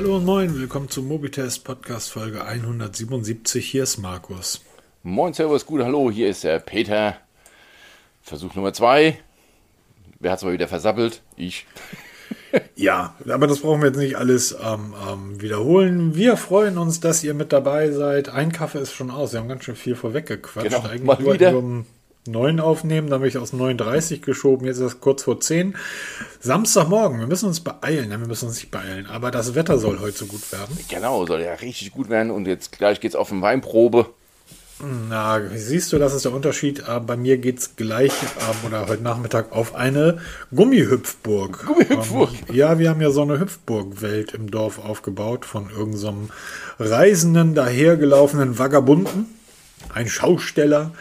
Hallo und moin, willkommen zum Mobitest Podcast Folge 177. Hier ist Markus. Moin, Servus, gut, hallo, hier ist der Peter. Versuch Nummer zwei. Wer hat's mal wieder versappelt? Ich. Ja, aber das brauchen wir jetzt nicht alles ähm, ähm, wiederholen. Wir freuen uns, dass ihr mit dabei seid. Ein Kaffee ist schon aus. Wir haben ganz schön viel vorweggequatscht. Genau, Eigentlich mal wieder. Wir um 9 aufnehmen, dann habe ich aus 9.30 geschoben. Jetzt ist es kurz vor 10. Samstagmorgen, wir müssen uns beeilen. Nein, wir müssen uns nicht beeilen, aber das Wetter soll heute so gut werden. Genau, soll ja richtig gut werden. Und jetzt gleich geht's auf eine Weinprobe. Na, siehst du, das ist der Unterschied. Äh, bei mir geht es gleich ähm, oder heute Nachmittag auf eine Gummihüpfburg. Gummihüpfburg? Ähm, ja, wir haben ja so eine Hüpfburg-Welt im Dorf aufgebaut von irgendeinem so reisenden, dahergelaufenen Vagabunden. Ein Schausteller.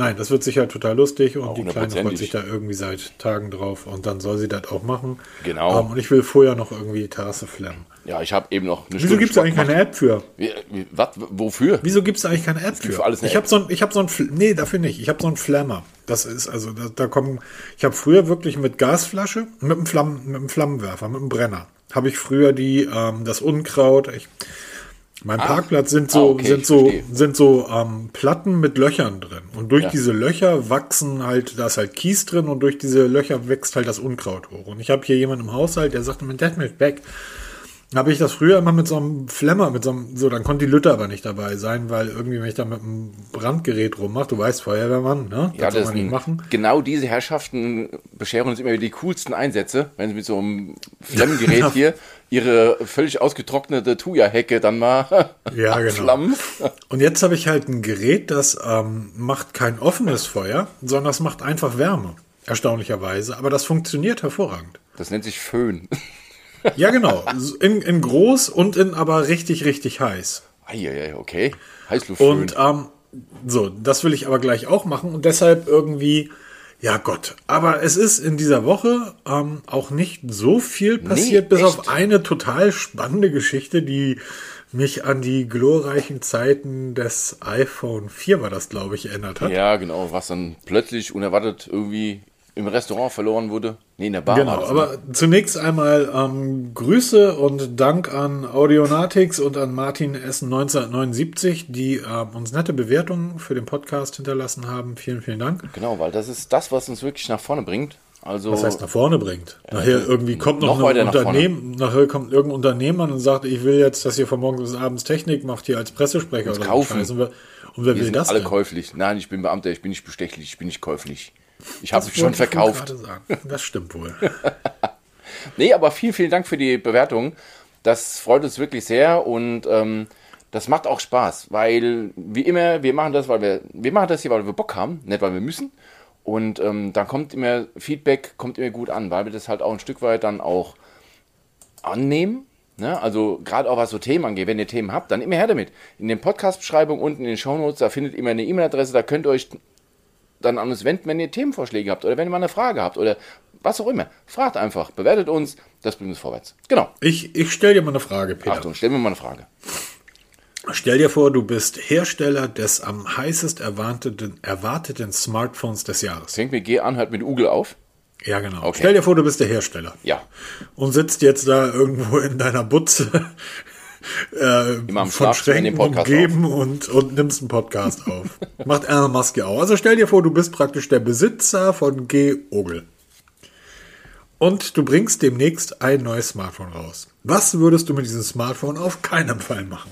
Nein, das wird sicher total lustig und die Kleine freut sich da irgendwie seit Tagen drauf und dann soll sie das auch machen. Genau. Ähm, und ich will vorher noch irgendwie die Terrasse flammen. Ja, ich habe eben noch eine Wieso gibt es eigentlich keine. App für? Wie, wie, was? Wofür? Wieso gibt es eigentlich keine App für? für alles ich habe so ein, ich habe so ein, nee, dafür nicht. Ich habe so ein Flammer. Das ist also, da, da kommen, ich habe früher wirklich mit Gasflasche, mit einem Flammen, mit einem Flammenwerfer, mit einem Brenner, habe ich früher die, ähm, das Unkraut. Ich, mein Parkplatz sind so, Ah, okay, sind so, verstehe. sind so ähm, Platten mit Löchern drin. Und durch Ja. diese Löcher wachsen halt, da ist halt Kies drin und durch diese Löcher wächst halt das Unkraut hoch. Und ich habe hier jemanden im Haushalt, der sagte, mein Dad möchte weg. Habe ich das früher immer mit so einem Flemmer, mit so einem, so, dann konnte die Lütte aber nicht dabei sein, weil irgendwie, wenn ich da mit einem Brandgerät rummache, du weißt, Feuerwehrmann, ne? Ja, soll das man nicht machen. genau diese Herrschaften bescheren uns immer wieder die coolsten Einsätze, wenn sie mit so einem Flammengerät hier ihre völlig ausgetrocknete Thuja-Hecke dann mal Ja, genau. abflammen. Und jetzt habe ich halt ein Gerät, das ähm, macht kein offenes Feuer, sondern das macht einfach Wärme. Erstaunlicherweise. Aber das funktioniert hervorragend. Das nennt sich Föhn. Ja, genau. In, in groß und in aber richtig, richtig heiß. Eieiei, okay. Heißluftföhn. Und ähm, so, das will ich aber gleich auch machen und deshalb irgendwie, ja Gott. Aber es ist in dieser Woche ähm, auch nicht so viel passiert, bis echt? auf eine total spannende Geschichte, die mich an die glorreichen Zeiten des iPhone 4 war das, glaube ich, erinnert hat. Ja, genau, was dann plötzlich unerwartet irgendwie im Restaurant verloren wurde. Nee, in der Bar Genau, aber zunächst einmal ähm, Grüße und Dank an Audionatics und an Martin Essen 1979, die ähm, uns nette Bewertungen für den Podcast hinterlassen haben. Vielen, vielen Dank. Genau, weil das ist das, was uns wirklich nach vorne bringt. Also, Was heißt nach vorne bringt? Nachher irgendwie kommt noch, noch ein nach. Unternehmen, nachher kommt irgendein Unternehmer und sagt, ich will jetzt, dass ihr von morgens bis abends Technik macht hier als Pressesprecher oder kaufen. Und wer, und wer wir will sind das alle denn? käuflich. Nein, ich bin Beamter, ich bin nicht bestechlich, ich bin nicht käuflich. Ich habe Das schon verkauft. Das stimmt wohl. Nee, aber vielen, vielen Dank für die Bewertung. Das freut uns wirklich sehr und ähm, das macht auch Spaß, weil wie immer, wir machen das, weil wir, wir machen das hier, weil wir Bock haben, nicht weil wir müssen. Und ähm, dann kommt immer Feedback, kommt immer gut an, weil wir das halt auch ein Stück weit dann auch annehmen. Ne? Also gerade auch was so Themen angeht, wenn ihr Themen habt, dann immer her damit. In den Podcast-Beschreibungen unten in den Shownotes, da findet ihr immer eine E-Mail-Adresse, da könnt ihr euch dann an uns wenden, wenn ihr Themenvorschläge habt oder wenn ihr mal eine Frage habt oder was auch immer. Fragt einfach, bewertet uns, das bringt uns vorwärts. Genau. Ich, ich stelle dir mal eine Frage, Peter. Achtung, stell mir mal eine Frage. Stell dir vor, du bist Hersteller des am heißest erwarteten, erwarteten Smartphones des Jahres. Fängt mit G an, hört mit Ugel auf. Ja, genau. Okay. Stell dir vor, du bist der Hersteller. Ja. Und sitzt jetzt da irgendwo in deiner Butze äh, Immer am von Schränken Podcast umgeben und, und nimmst einen Podcast auf. Macht Elon Musk ja auch. Also stell dir vor, du bist praktisch der Besitzer von G. Ogel. Und du bringst demnächst ein neues Smartphone raus. Was würdest du mit diesem Smartphone auf keinen Fall machen?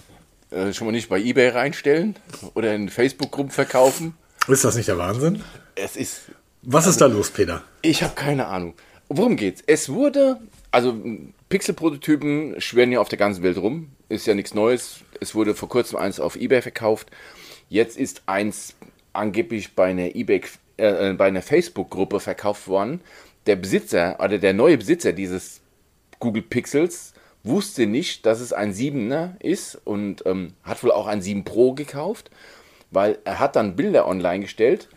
Äh, schon mal nicht bei Ebay reinstellen oder in Facebook-Gruppen verkaufen. Ist das nicht der Wahnsinn? Es ist, Was ist da los, Peter? ich habe keine Ahnung. Worum geht's? Es wurde, also Pixel-Prototypen schwirren ja auf der ganzen Welt rum. Ist ja nichts Neues. Es wurde vor kurzem eins auf Ebay verkauft. Jetzt ist eins angeblich bei einer eBay, äh, bei einer Facebook-Gruppe verkauft worden. Der Besitzer oder der neue Besitzer dieses Google Pixels wusste nicht, dass es ein 7er ist und ähm, hat wohl auch ein 7 Pro gekauft, weil er hat dann Bilder online gestellt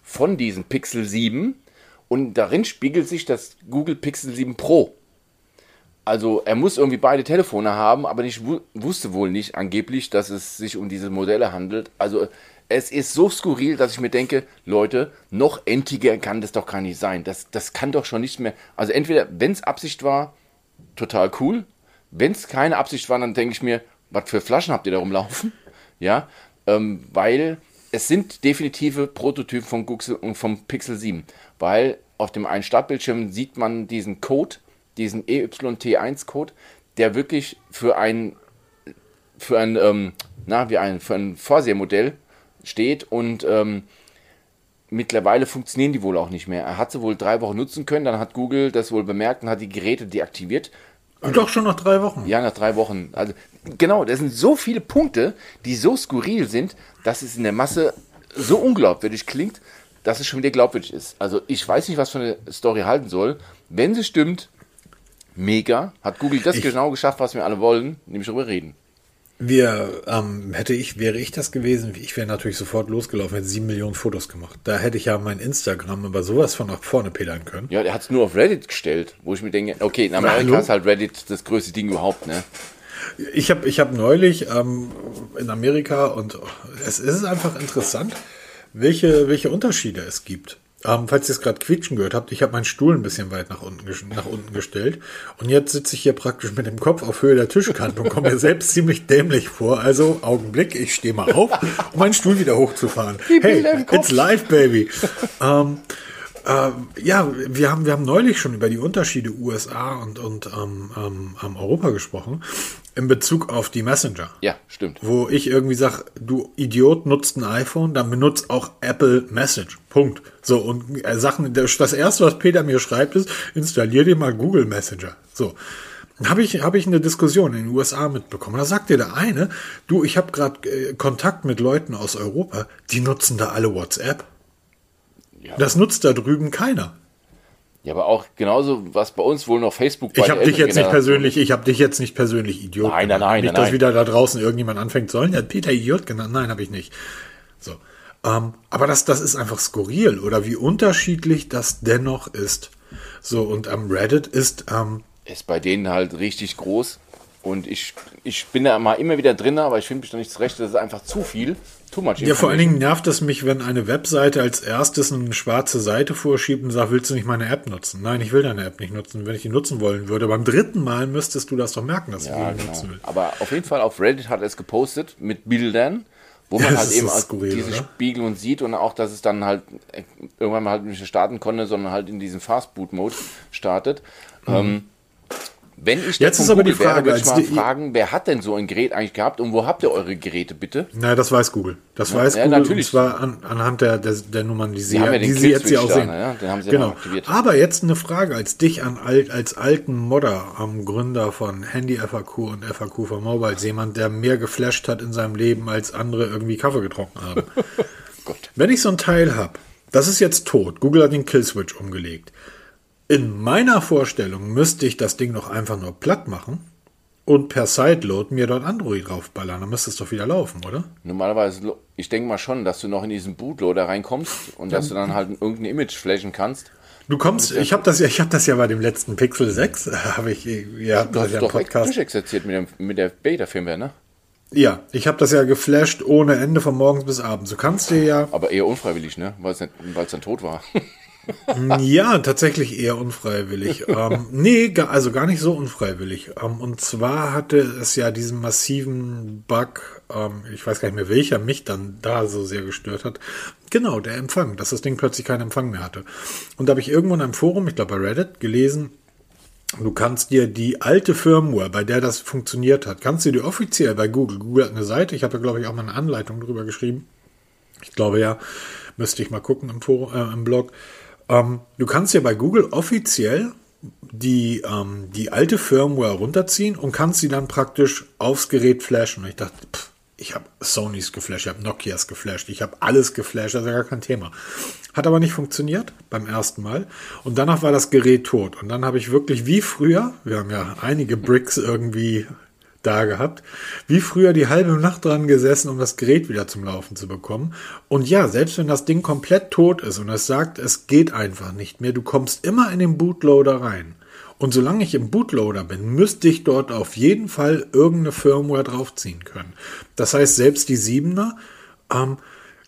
von diesem Pixel 7 und darin spiegelt sich das Google Pixel 7 Pro. Also er muss irgendwie beide Telefone haben, aber wu- wusste wohl nicht angeblich, dass es sich um diese Modelle handelt. Also es ist so skurril, dass ich mir denke, Leute, noch entiger kann das doch gar nicht sein. Das, das kann doch schon nicht mehr. Also entweder, wenn es Absicht war, total cool. wenn es keine Absicht war, dann denke ich mir, was für Flaschen habt ihr da rumlaufen? Ja, ähm, weil es sind definitive Prototypen vom, Google und vom Pixel 7, weil auf dem einen Startbildschirm sieht man diesen Code, diesen E EYT1-Code, der wirklich für ein, für ein, ähm, na, wie ein, für ein Vorsehermodell steht und ähm, mittlerweile funktionieren die wohl auch nicht mehr. Er hat sie wohl drei Wochen nutzen können, dann hat Google das wohl bemerkt und hat die Geräte deaktiviert. Doch schon nach drei Wochen. Ja, nach drei Wochen. Also genau, das sind so viele Punkte, die so skurril sind, dass es in der Masse so unglaubwürdig klingt, dass es schon wieder glaubwürdig ist. Also ich weiß nicht, was für eine Story halten soll. Wenn sie stimmt, mega. Hat Google das Ich- genau geschafft, was wir alle wollen, nämlich darüber reden. Wir, ähm, hätte ich, wäre ich das gewesen, ich wäre natürlich sofort losgelaufen, hätte sieben Millionen Fotos gemacht. Da hätte ich ja mein Instagram über sowas von nach vorne pedern können. Ja, der hat es nur auf Reddit gestellt, wo ich mir denke, okay, in Amerika hallo? ist halt Reddit das größte Ding überhaupt, ne? Ich habe ich hab neulich ähm, in Amerika und es ist einfach interessant, welche, welche Unterschiede es gibt. Ähm, falls ihr es gerade quietschen gehört habt, ich habe meinen Stuhl ein bisschen weit nach unten, nach unten gestellt und jetzt sitze ich hier praktisch mit dem Kopf auf Höhe der Tischkante und komme mir selbst ziemlich dämlich vor. Also Augenblick, ich stehe mal auf, um meinen Stuhl wieder hochzufahren. Hey, it's live, baby. ähm, ähm, ja, wir haben, wir haben neulich schon über die Unterschiede USA und, und ähm, ähm, Europa gesprochen in Bezug auf die Messenger. Ja, stimmt. Wo ich irgendwie sage, du Idiot nutzt ein iPhone, dann benutzt auch Apple Message. Punkt. So, und äh, Sachen, das das erste, was Peter mir schreibt, ist, installier dir mal Google Messenger. So. Habe ich, hab ich eine Diskussion in den USA mitbekommen. Da sagt dir der eine, du, ich habe gerade äh, Kontakt mit Leuten aus Europa, die nutzen da alle WhatsApp. Ja. Das nutzt da drüben keiner. Ja, aber auch genauso, was bei uns wohl noch Facebook Ich habe dich jetzt nicht persönlich, ich habe dich jetzt nicht persönlich Idiot. Nein, nein, genannt. nein, Nicht, nein, dass nein. wieder da draußen irgendjemand anfängt, sollen ja Peter Idiot genannt. Nein, habe ich nicht. So. Ähm, aber das, das ist einfach skurril oder wie unterschiedlich das dennoch ist. So, und am Reddit ist, ähm, ist bei denen halt richtig groß. Und ich, ich bin da mal immer wieder drin, aber ich finde mich da nicht zurecht. Das ist einfach zu viel. Too much ja, vor allen. Dingen nervt es mich, wenn eine Webseite als erstes eine schwarze Seite vorschiebt und sagt, willst du nicht meine App nutzen? Nein, ich will deine App nicht nutzen. Wenn ich die nutzen wollen würde, beim dritten Mal müsstest du das doch merken, dass Ja, du die genau. nutzen willst. Aber auf jeden Fall auf Reddit hat er es gepostet mit Bildern, wo man Ja, halt eben skurril, diese oder? Spiegelung sieht und auch, dass es dann halt äh, irgendwann mal halt nicht starten konnte, sondern halt in diesem Fast-Boot-Mode startet. Ähm, wenn ich. Jetzt ist aber die Google wäre, Frage, würde ich mal die- fragen, wer hat denn so ein Gerät eigentlich gehabt und wo habt ihr eure Geräte bitte? Na, das weiß Google. Das weiß ja, Google natürlich. und zwar an, anhand der, der, der Nummern, die sie, haben ja die sie jetzt hier auch sehen. ne? Ja genau. Aber jetzt eine Frage als dich an alt, als alten Modder am Gründer von Handy FAQ und FAQ for Mobile, jemand, der mehr geflasht hat in seinem Leben, als andere irgendwie Kaffee getrunken haben. Gott. Wenn ich so ein Teil habe, das ist jetzt tot. Google hat den Killswitch umgelegt. In meiner Vorstellung müsste ich das Ding noch einfach nur platt machen und per Sideload mir dort Android draufballern. Dann müsste es doch wieder laufen, oder? Normalerweise, ich denke mal schon, dass du noch in diesen Bootloader reinkommst und dass du dann halt irgendein Image flashen kannst. Du kommst, ich habe das ja, ich habe das ja bei dem letzten Pixel 6, habe ich, Du das ja doch Podcast. durchexerziert mit, dem, mit der Beta-Firmware, ne? Ja, ich habe das ja geflasht ohne Ende von morgens bis abends. Du kannst dir ja, Aber eher unfreiwillig, ne? Weil es dann tot war. ja, tatsächlich eher unfreiwillig. ähm, nee, also gar nicht so unfreiwillig. Ähm, und zwar hatte es ja diesen massiven Bug, ähm, ich weiß gar nicht mehr welcher mich dann da so sehr gestört hat. Genau, der Empfang, dass das Ding plötzlich keinen Empfang mehr hatte. Und da habe ich irgendwo in einem Forum, ich glaube bei Reddit, gelesen, Du kannst dir die alte Firmware, bei der das funktioniert hat, kannst du dir offiziell bei Google, Google hat eine Seite, ich habe da glaube ich auch mal eine Anleitung drüber geschrieben. Ich glaube ja, müsste ich mal gucken im, Forum, äh, im Blog. Ähm, du kannst dir bei Google offiziell die, ähm, die alte Firmware runterziehen und kannst sie dann praktisch aufs Gerät flashen. Und ich dachte, pff, ich habe Sonys geflasht, ich habe Nokias geflasht, ich habe alles geflasht, das ist ja gar kein Thema. Hat aber nicht funktioniert beim ersten Mal. Und danach war das Gerät tot. Und dann habe ich wirklich wie früher, wir haben ja einige Bricks irgendwie da gehabt, wie früher die halbe Nacht dran gesessen, um das Gerät wieder zum Laufen zu bekommen. Und ja, selbst wenn das Ding komplett tot ist und es sagt, es geht einfach nicht mehr, du kommst immer in den Bootloader rein. Und solange ich im Bootloader bin, müsste ich dort auf jeden Fall irgendeine Firmware draufziehen können. Das heißt, selbst die 7er, ähm,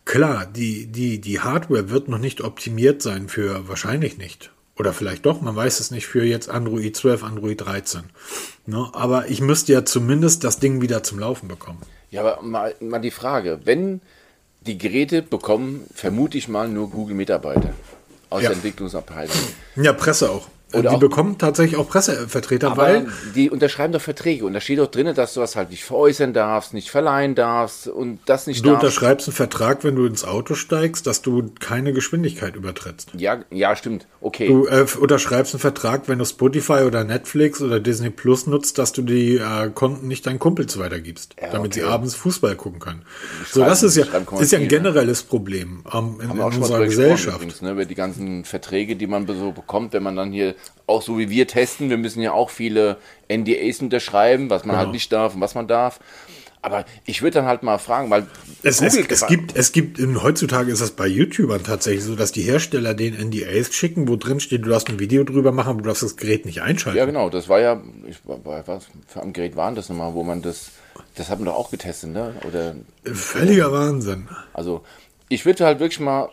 klar, die, die, die Hardware wird noch nicht optimiert sein für wahrscheinlich nicht Oder vielleicht doch, man weiß es nicht, für jetzt Android 12, Android 13. Ne? Aber ich müsste ja zumindest das Ding wieder zum Laufen bekommen. Ja, aber mal, mal die Frage, wenn die Geräte bekommen, vermute ich mal, nur Google-Mitarbeiter aus Ja. der Entwicklungsabteilung. Ja, Presse auch. Oder die bekommen tatsächlich auch Pressevertreter, weil die unterschreiben doch Verträge und da steht doch drin, dass du das halt nicht veräußern darfst, nicht verleihen darfst und das nicht du darfst. unterschreibst einen Vertrag, wenn du ins Auto steigst, dass du keine Geschwindigkeit übertrittst. Ja, ja, stimmt. Okay. Du äh, unterschreibst einen Vertrag, wenn du Spotify oder Netflix oder Disney Plus nutzt, dass du die äh, Konten nicht deinen Kumpels weitergibst, Ja, damit sie abends Fußball gucken können. So, das ist ja, ist ja ein Kommentare. generelles Problem ähm, in, in unserer Gesellschaft. übrigens, ne, über die ganzen Verträge, die man so bekommt, wenn man dann hier auch so wie wir testen. Wir müssen ja auch viele NDAs unterschreiben, was man Genau. halt nicht darf und was man darf. Aber ich würde dann halt mal fragen, weil Es, es, es gibt, es gibt, in, heutzutage ist das bei YouTubern tatsächlich so, dass die Hersteller den NDAs schicken, wo drin steht, du darfst ein Video drüber machen, aber du darfst das Gerät nicht einschalten. Ja, genau, das war ja, ich, bei was für am Gerät waren das nochmal, wo man das, das hat man doch auch getestet, ne? Oder, Völliger Wahnsinn. also, ich würde halt wirklich mal,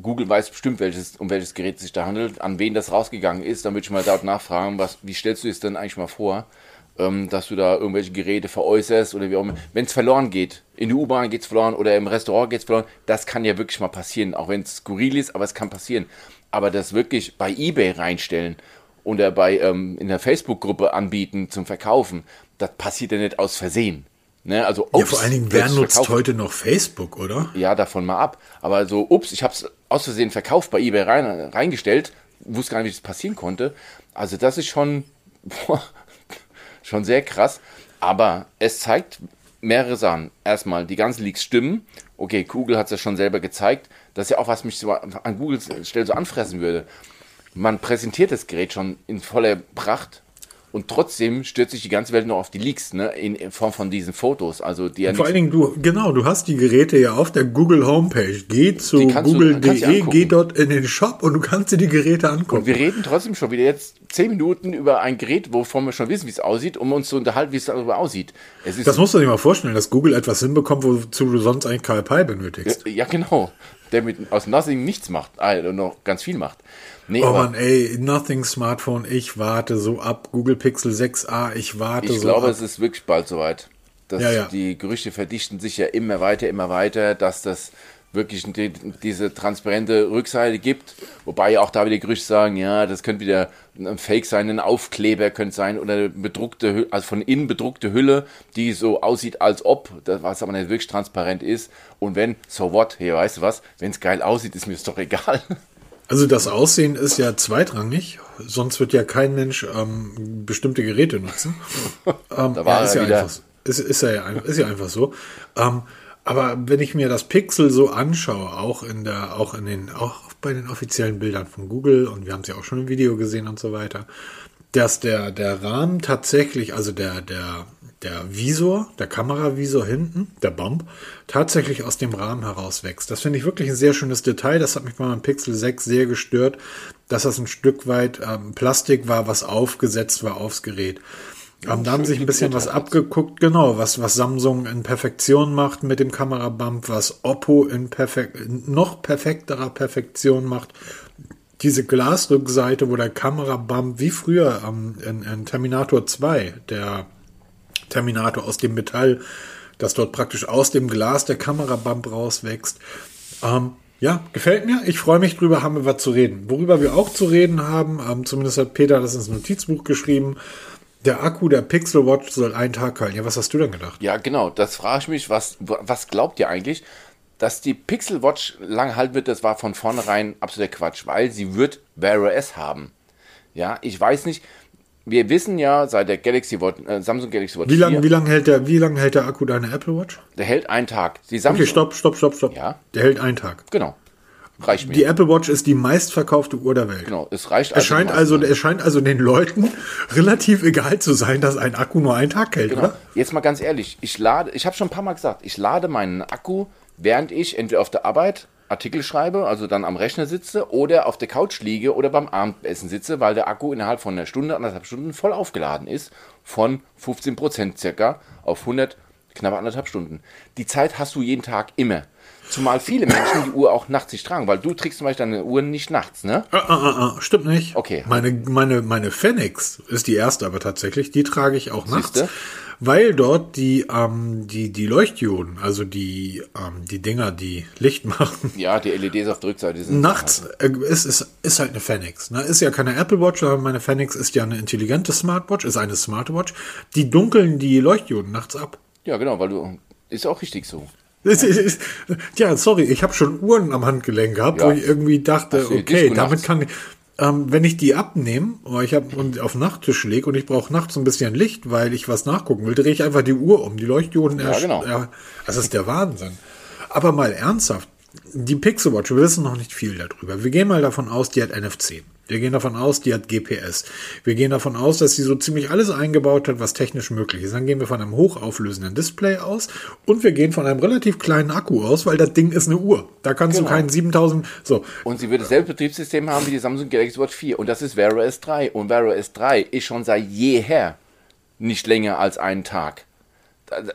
Google weiß bestimmt, welches, um welches Gerät es sich da handelt, an wen das rausgegangen ist, dann würde ich mal dort nachfragen, was, wie stellst du es denn eigentlich mal vor, ähm, dass du da irgendwelche Geräte veräußerst oder wie auch immer. Wenn es verloren geht, in der U-Bahn geht es verloren oder im Restaurant geht es verloren, das kann ja wirklich mal passieren, auch wenn es skurril ist, aber es kann passieren. Aber das wirklich bei Ebay reinstellen oder bei ähm, in der Facebook-Gruppe anbieten zum Verkaufen, das passiert ja nicht aus Versehen. Ne? Also, Ja, ups, vor allen Dingen, wer nutzt verkauft. heute noch Facebook, oder? Ja, davon mal ab. Aber so, ups, ich habe es aus Versehen verkauft, bei eBay rein, reingestellt, wusste gar nicht, wie das passieren konnte. Also das ist schon, boah, schon sehr krass. Aber es zeigt mehrere Sachen. Erstmal, die ganzen Leaks stimmen. Okay, Google hat es ja schon selber gezeigt. Das ist ja auch, was mich so an Google Stelle so anfressen würde. Man präsentiert das Gerät schon in voller Pracht. Und trotzdem stürzt sich die ganze Welt nur auf die Leaks, ne? In, in Form von diesen Fotos. Also die ja Vor allen Dingen, du, genau, du hast die Geräte ja auf der Google Homepage. Geh zu google.de, geh dort in den Shop und du kannst dir die Geräte angucken. Und wir reden trotzdem schon wieder jetzt zehn Minuten über ein Gerät, wovon wir schon wissen, wie es aussieht, um uns zu unterhalten, wie es darüber aussieht. Es Das musst du dir mal vorstellen, dass Google etwas hinbekommt, wozu du sonst eigentlich Karl Pei benötigst. ja, genau. Der mit aus Nothing nichts macht, äh, noch ganz viel macht. Nee, Oh Mann, ey, Nothing Smartphone, ich warte so ab. Google Pixel 6a, ich warte ich so glaube, ab. es ist wirklich bald soweit. Dass Ja, ja. Die Gerüchte verdichten sich ja immer weiter, immer weiter, dass das wirklich die, diese transparente Rückseite gibt. Wobei ja auch da wieder Gerüchte sagen, ja, das könnte wieder ein Fake sein, ein Aufkleber könnte sein oder eine bedruckte, also von innen bedruckte Hülle, die so aussieht, als ob, das, was aber nicht wirklich transparent ist. Und wenn, so what, hey, weißt du was, wenn es geil aussieht, ist mir das doch egal. Also das Aussehen ist ja zweitrangig, sonst wird ja kein Mensch ähm, bestimmte Geräte nutzen. ähm, Da war ist, er ja wieder. einfach, so. ist, ist, ja, ist ja einfach so. Ähm, aber wenn ich mir das Pixel so anschaue, auch in der, auch in den, auch bei den offiziellen Bildern von Google und wir haben es ja auch schon im Video gesehen und so weiter, dass der, der Rahmen tatsächlich, also der, der, der Visor, der Kameravisor hinten, der Bump, tatsächlich aus dem Rahmen heraus wächst. Das finde ich wirklich ein sehr schönes Detail. Das hat mich bei meinem Pixel 6 sehr gestört, dass das ein Stück weit ähm, Plastik war, was aufgesetzt war aufs Gerät. Ähm, da haben sich ein bisschen was abgeguckt, genau, was, was Samsung in Perfektion macht mit dem Kamerabump, was Oppo in perfekt, in noch perfekterer Perfektion macht diese Glasrückseite, wo der Kamerabump wie früher ähm, in, in Terminator 2, der Terminator aus dem Metall, dass dort praktisch aus dem Glas der Kamerabump rauswächst. Ähm, ja, gefällt mir. Ich freue mich drüber, haben wir was zu reden. Worüber wir auch zu reden haben, ähm, zumindest hat Peter das ins Notizbuch geschrieben, der Akku der Pixel Watch soll einen Tag halten. Ja, was hast du denn gedacht? Ja, genau. Das frage ich mich, was, was glaubt ihr eigentlich? Dass die Pixel Watch lang halten wird, das war von vornherein absoluter Quatsch, weil sie wird Wear OS haben. Ja, ich weiß nicht. Wir wissen ja seit der Galaxy Watch, äh, Samsung Galaxy Watch Wie lange 4, wie lang hält, der, wie lang hält der Akku deiner Apple Watch? der hält einen Tag. Die Samsung, Okay, stopp, stopp, stopp, stopp. Ja. Der hält einen Tag. Genau. Reicht mir. Die Apple Watch ist die meistverkaufte Uhr der Welt. genau, es reicht Es scheint, also, es scheint also den Leuten relativ egal zu sein, dass ein Akku nur einen Tag hält, Genau. oder? Jetzt mal ganz ehrlich, ich lade, ich habe schon ein paar Mal gesagt, ich lade meinen Akku, während ich entweder auf der Arbeit Artikel schreibe, also dann am Rechner sitze oder auf der Couch liege oder beim Abendessen sitze, weil der Akku innerhalb von einer Stunde, anderthalb Stunden voll aufgeladen ist, von 15 Prozent circa auf 100, knapp anderthalb Stunden. Die Zeit hast du jeden Tag immer. Zumal viele Menschen die Uhr auch nachts nicht tragen, weil du trägst zum Beispiel deine Uhren nicht nachts, ne? Ah, ah, ah, ah, stimmt nicht. Okay. Meine, meine, meine Fenix ist die erste aber tatsächlich, die trage ich auch nachts. Weil dort die, ähm, die, die Leuchtdioden, also die, ähm, die Dinger, die Licht machen, Ja, die LEDs auf der Rückseite sind. nachts äh, ist, ist, ist halt eine Fenix. Ne? Ist ja keine Apple Watch, sondern meine Fenix ist ja eine intelligente Smartwatch, ist eine Smartwatch. Die dunkeln die Leuchtdioden nachts ab. Ja, genau, weil du. Ist auch richtig so. Es ist- es ist- Ja, sorry, ich habe schon Uhren am Handgelenk gehabt, wo Ja. ich irgendwie dachte, okay, damit kann ich, ähm, wenn ich die abnehme, oder ich habe und auf Nachttisch lege und ich brauche nachts ein bisschen Licht, weil ich was nachgucken will, drehe ich einfach die Uhr um. Die Leuchtdioden, Ja, genau. ja, das ist der Wahnsinn. Aber mal ernsthaft, die Pixel Watch, wir wissen noch nicht viel darüber. Wir gehen mal davon aus, die hat NFC. Wir gehen davon aus, die hat GPS. Wir gehen davon aus, dass sie so ziemlich alles eingebaut hat, was technisch möglich ist. Dann gehen wir von einem hochauflösenden Display aus und wir gehen von einem relativ kleinen Akku aus, weil das Ding ist eine Uhr. Da kannst Genau. du keinen 7000, so. Und sie wird dasselbe Betriebssystem haben wie die Samsung Galaxy Watch 4. Und das ist Wear OS 3. Und Wear OS 3 ist schon seit jeher nicht länger als einen Tag.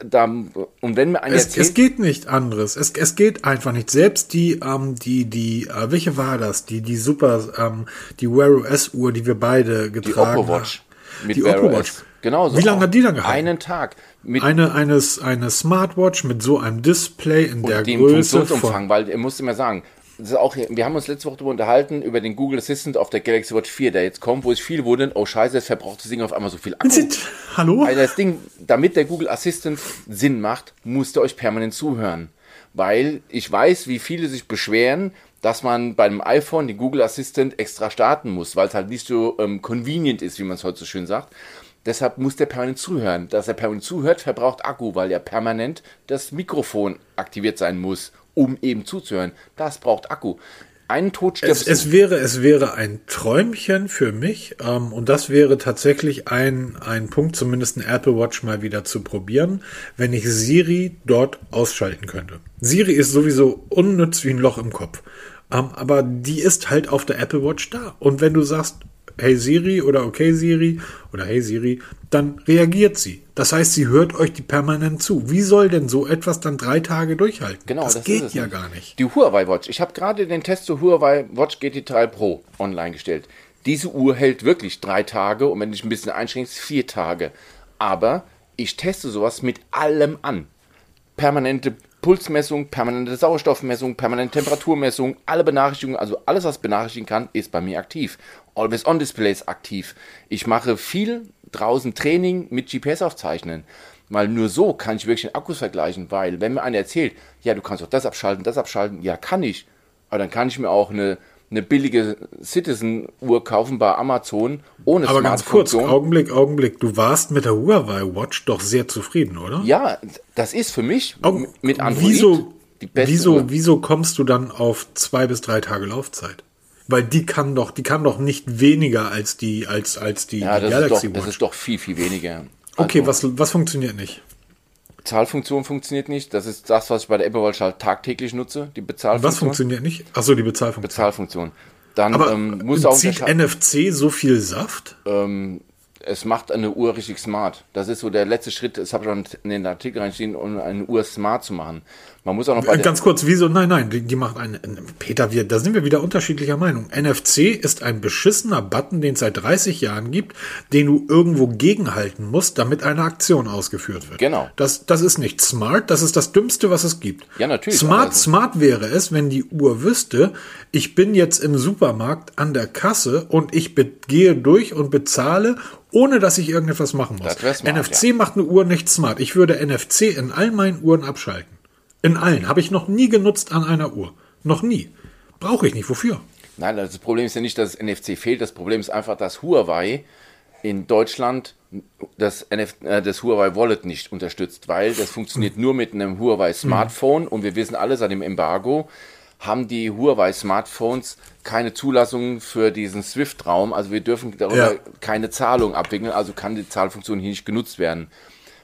Da, und wenn mir einer Es, erzählt, es geht nicht anderes. Es, es geht einfach nicht. Selbst die, ähm, die, die, äh, welche war das? Die, die super, ähm, die Wear OS Uhr, die wir beide die getragen Oppo Watch Die Oppo Watch. Genauso. Wie lange hat die dann gehalten? Einen Tag. Mit Eine, eines, eine Smartwatch mit so einem Display in der dem Größe Funktionsumfang, von, weil ihr musst immer sagen, das ist auch, wir haben uns letzte Woche darüber unterhalten, über den Google Assistant auf der Galaxy Watch 4, der jetzt kommt, wo sich viele wundern, oh scheiße, jetzt verbraucht das Ding auf einmal so viel Akku. Hallo? Also das Ding, damit der Google Assistant Sinn macht, musst ihr euch permanent zuhören. Weil ich weiß, wie viele sich beschweren, dass man beim iPhone den Google Assistant extra starten muss, weil es halt nicht so ähm, convenient ist, wie man es heute so schön sagt. Deshalb muss der permanent zuhören. Dass er permanent zuhört, verbraucht Akku, weil ja permanent das Mikrofon aktiviert sein muss, um eben zuzuhören. Das braucht Akku. Einen Tod Es, es wäre, es wäre ein Träumchen für mich, ähm, und das wäre tatsächlich ein, ein Punkt, zumindest ein Apple Watch mal wieder zu probieren, wenn ich Siri dort ausschalten könnte. Siri ist sowieso unnütz wie ein Loch im Kopf. Ähm, aber die ist halt auf der Apple Watch da. Und wenn du sagst, Hey Siri oder Okay Siri oder Hey Siri, dann reagiert sie. Das heißt, sie hört euch die permanent zu. Wie soll denn so etwas dann drei Tage durchhalten? Genau, das, das geht ja nicht. gar nicht. Die Huawei Watch. Ich habe gerade den Test zur Huawei Watch GT3 Pro online gestellt. Diese Uhr hält wirklich drei Tage und wenn du dich ein bisschen einschränkst, vier Tage. Aber ich teste sowas mit allem an. Permanente Pulsmessung, permanente Sauerstoffmessung, permanente Temperaturmessung, alle Benachrichtigungen, also alles, was benachrichtigen kann, ist bei mir aktiv. Always on Display ist aktiv. Ich mache viel draußen Training mit GPS aufzeichnen. Weil nur so kann ich wirklich den Akkus vergleichen, weil wenn mir einer erzählt, ja, du kannst auch das abschalten, das abschalten, ja, kann ich. Aber dann kann ich mir auch eine, eine billige Citizen-Uhr kaufen bei Amazon ohne Aber ganz kurz. Augenblick, Augenblick. Du warst mit der Huawei Watch doch sehr zufrieden, oder? Ja, das ist für mich Augen- mit Android wieso, die beste wieso, Uhr. wieso kommst du dann auf zwei bis drei Tage Laufzeit? Weil die kann doch, die kann doch nicht weniger als die, als, als die, Ja, die das ist, Galaxy doch, das Watch. ist doch viel, viel weniger. okay, Also, was, was funktioniert nicht? Zahlfunktion funktioniert nicht. Das ist das, was ich bei der Apple Watch halt tagtäglich nutze, die Bezahlfunktion. Was funktioniert nicht? Achso, die Bezahlfunktion. Bezahlfunktion. Dann Aber ähm, musst du auch zieht NFC so viel Saft? ähm, es macht eine Uhr richtig smart. Das ist so der letzte Schritt, das habe ich schon in den Artikel reinstehen, um eine Uhr smart zu machen. Man muss auch noch Äh, Ganz kurz, wieso? Nein, nein, die, die macht eine. Peter, wir, da sind wir wieder unterschiedlicher Meinung. NFC ist ein beschissener Button, den es seit 30 Jahren gibt, den du irgendwo gegenhalten musst, damit eine Aktion ausgeführt wird. Genau. Das, das ist nicht smart, das ist das Dümmste, was es gibt. Ja, natürlich, Smart, aber- smart wäre es, wenn die Uhr wüsste, ich bin jetzt im Supermarkt an der Kasse und ich gehe durch und bezahle, ohne dass ich irgendetwas machen muss. Smart, NFC macht eine Uhr nicht smart. Ich würde NFC in all meinen Uhren abschalten. In allen. Habe ich noch nie genutzt an einer Uhr. Noch nie. Brauche ich nicht. Wofür? Nein, das Problem ist ja nicht, dass das NFC fehlt. Das Problem ist einfach, dass Huawei in Deutschland das, NF, äh, das Huawei Wallet nicht unterstützt, weil das funktioniert nur mit einem Huawei Smartphone und wir wissen alle, seit dem Embargo haben die Huawei Smartphones keine Zulassung für diesen SWIFT-Raum. Also wir dürfen darüber Ja. keine Zahlung abwickeln, also kann die Zahlfunktion hier nicht genutzt werden.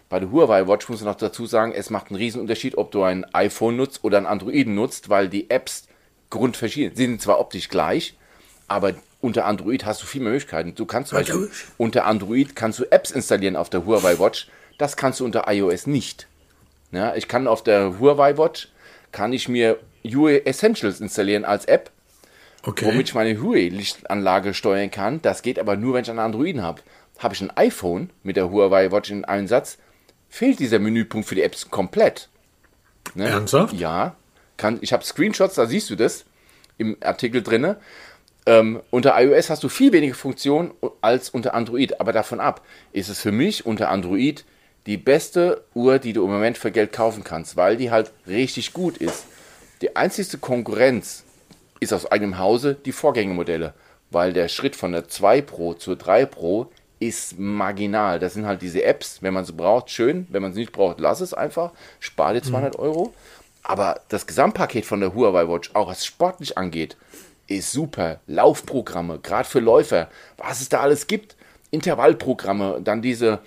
Bei der Huawei Watch muss man noch dazu sagen, es macht einen riesen Unterschied, ob du ein iPhone nutzt oder ein Androiden nutzt, weil die Apps grundverschieden Sie sind zwar optisch gleich, aber unter Android hast du viel mehr Möglichkeiten. Du kannst zum Beispiel, unter Android kannst du Apps installieren auf der Huawei Watch. Das kannst du unter iOS nicht. Ja, ich kann auf der Huawei Watch kann ich mir Huawei Essentials installieren als App, Okay. womit ich meine Huawei-Lichtanlage steuern kann. Das geht aber nur, wenn ich einen Androiden habe. Habe ich ein iPhone mit der Huawei Watch in einem Satz, fehlt dieser Menüpunkt für die Apps komplett. Ne? Ernsthaft? Ja. Kann, ich habe Screenshots, da siehst du das im Artikel drinne. Ähm, unter iOS hast du viel weniger Funktionen als unter Android. Aber davon ab ist es für mich unter Android die beste Uhr, die du im Moment für Geld kaufen kannst, weil die halt richtig gut ist. Die einzigste Konkurrenz ist aus eigenem Hause die Vorgängermodelle, weil der Schritt von der 2 Pro zur 3 Pro ist marginal. Das sind halt diese Apps, wenn man sie braucht, schön, wenn man sie nicht braucht, lass es einfach, spar dir 200 Euro. Aber das Gesamtpaket von der Huawei Watch, auch was sportlich angeht, ist super. Laufprogramme, gerade für Läufer, was es da alles gibt, Intervallprogramme, dann diese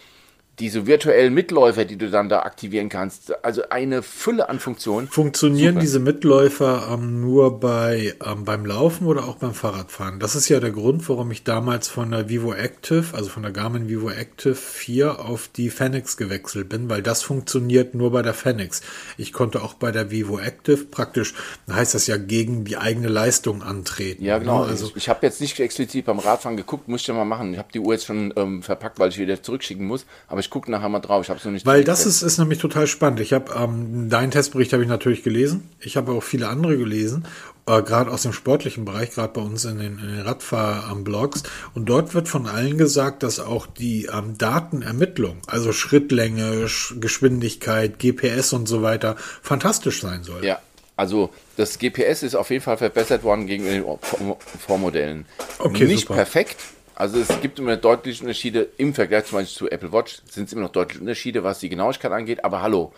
diese virtuellen Mitläufer, die du dann da aktivieren kannst. Also eine Fülle an Funktionen. Funktionieren Super. diese Mitläufer ähm, nur bei, ähm, beim Laufen oder auch beim Fahrradfahren? Das ist ja der Grund, warum ich damals von der Vivo Active, also von der Garmin Vivo Active 4 auf die Fenix gewechselt bin, weil das funktioniert nur bei der Fenix. Ich konnte auch bei der Vivo Active praktisch, heißt das ja, gegen die eigene Leistung antreten. Ja, genau. Ne? Also, ich ich habe jetzt nicht explizit beim Radfahren geguckt, muss ich ja mal machen. Ich habe die Uhr jetzt schon ähm, verpackt, weil ich wieder zurückschicken muss. Aber ich gucke nachher mal drauf. Ich habe es noch nicht. Weil das ist, ist nämlich total spannend. Ich habe ähm, deinen Testbericht habe ich natürlich gelesen. Ich habe auch viele andere gelesen, äh, gerade aus dem sportlichen Bereich, gerade bei uns in den, in den Radfahr-Blogs. Und dort wird von allen gesagt, dass auch die ähm, Datenermittlung, also Schrittlänge, Sch Geschwindigkeit, GPS und so weiter, fantastisch sein soll. Ja, also das GPS ist auf jeden Fall verbessert worden gegenüber den Vor- Vormodellen. Okay, Nicht super. perfekt. Also es gibt immer deutliche Unterschiede im Vergleich zum Beispiel zu Apple Watch. Sind es immer noch deutliche Unterschiede, was die Genauigkeit angeht. Aber hallo,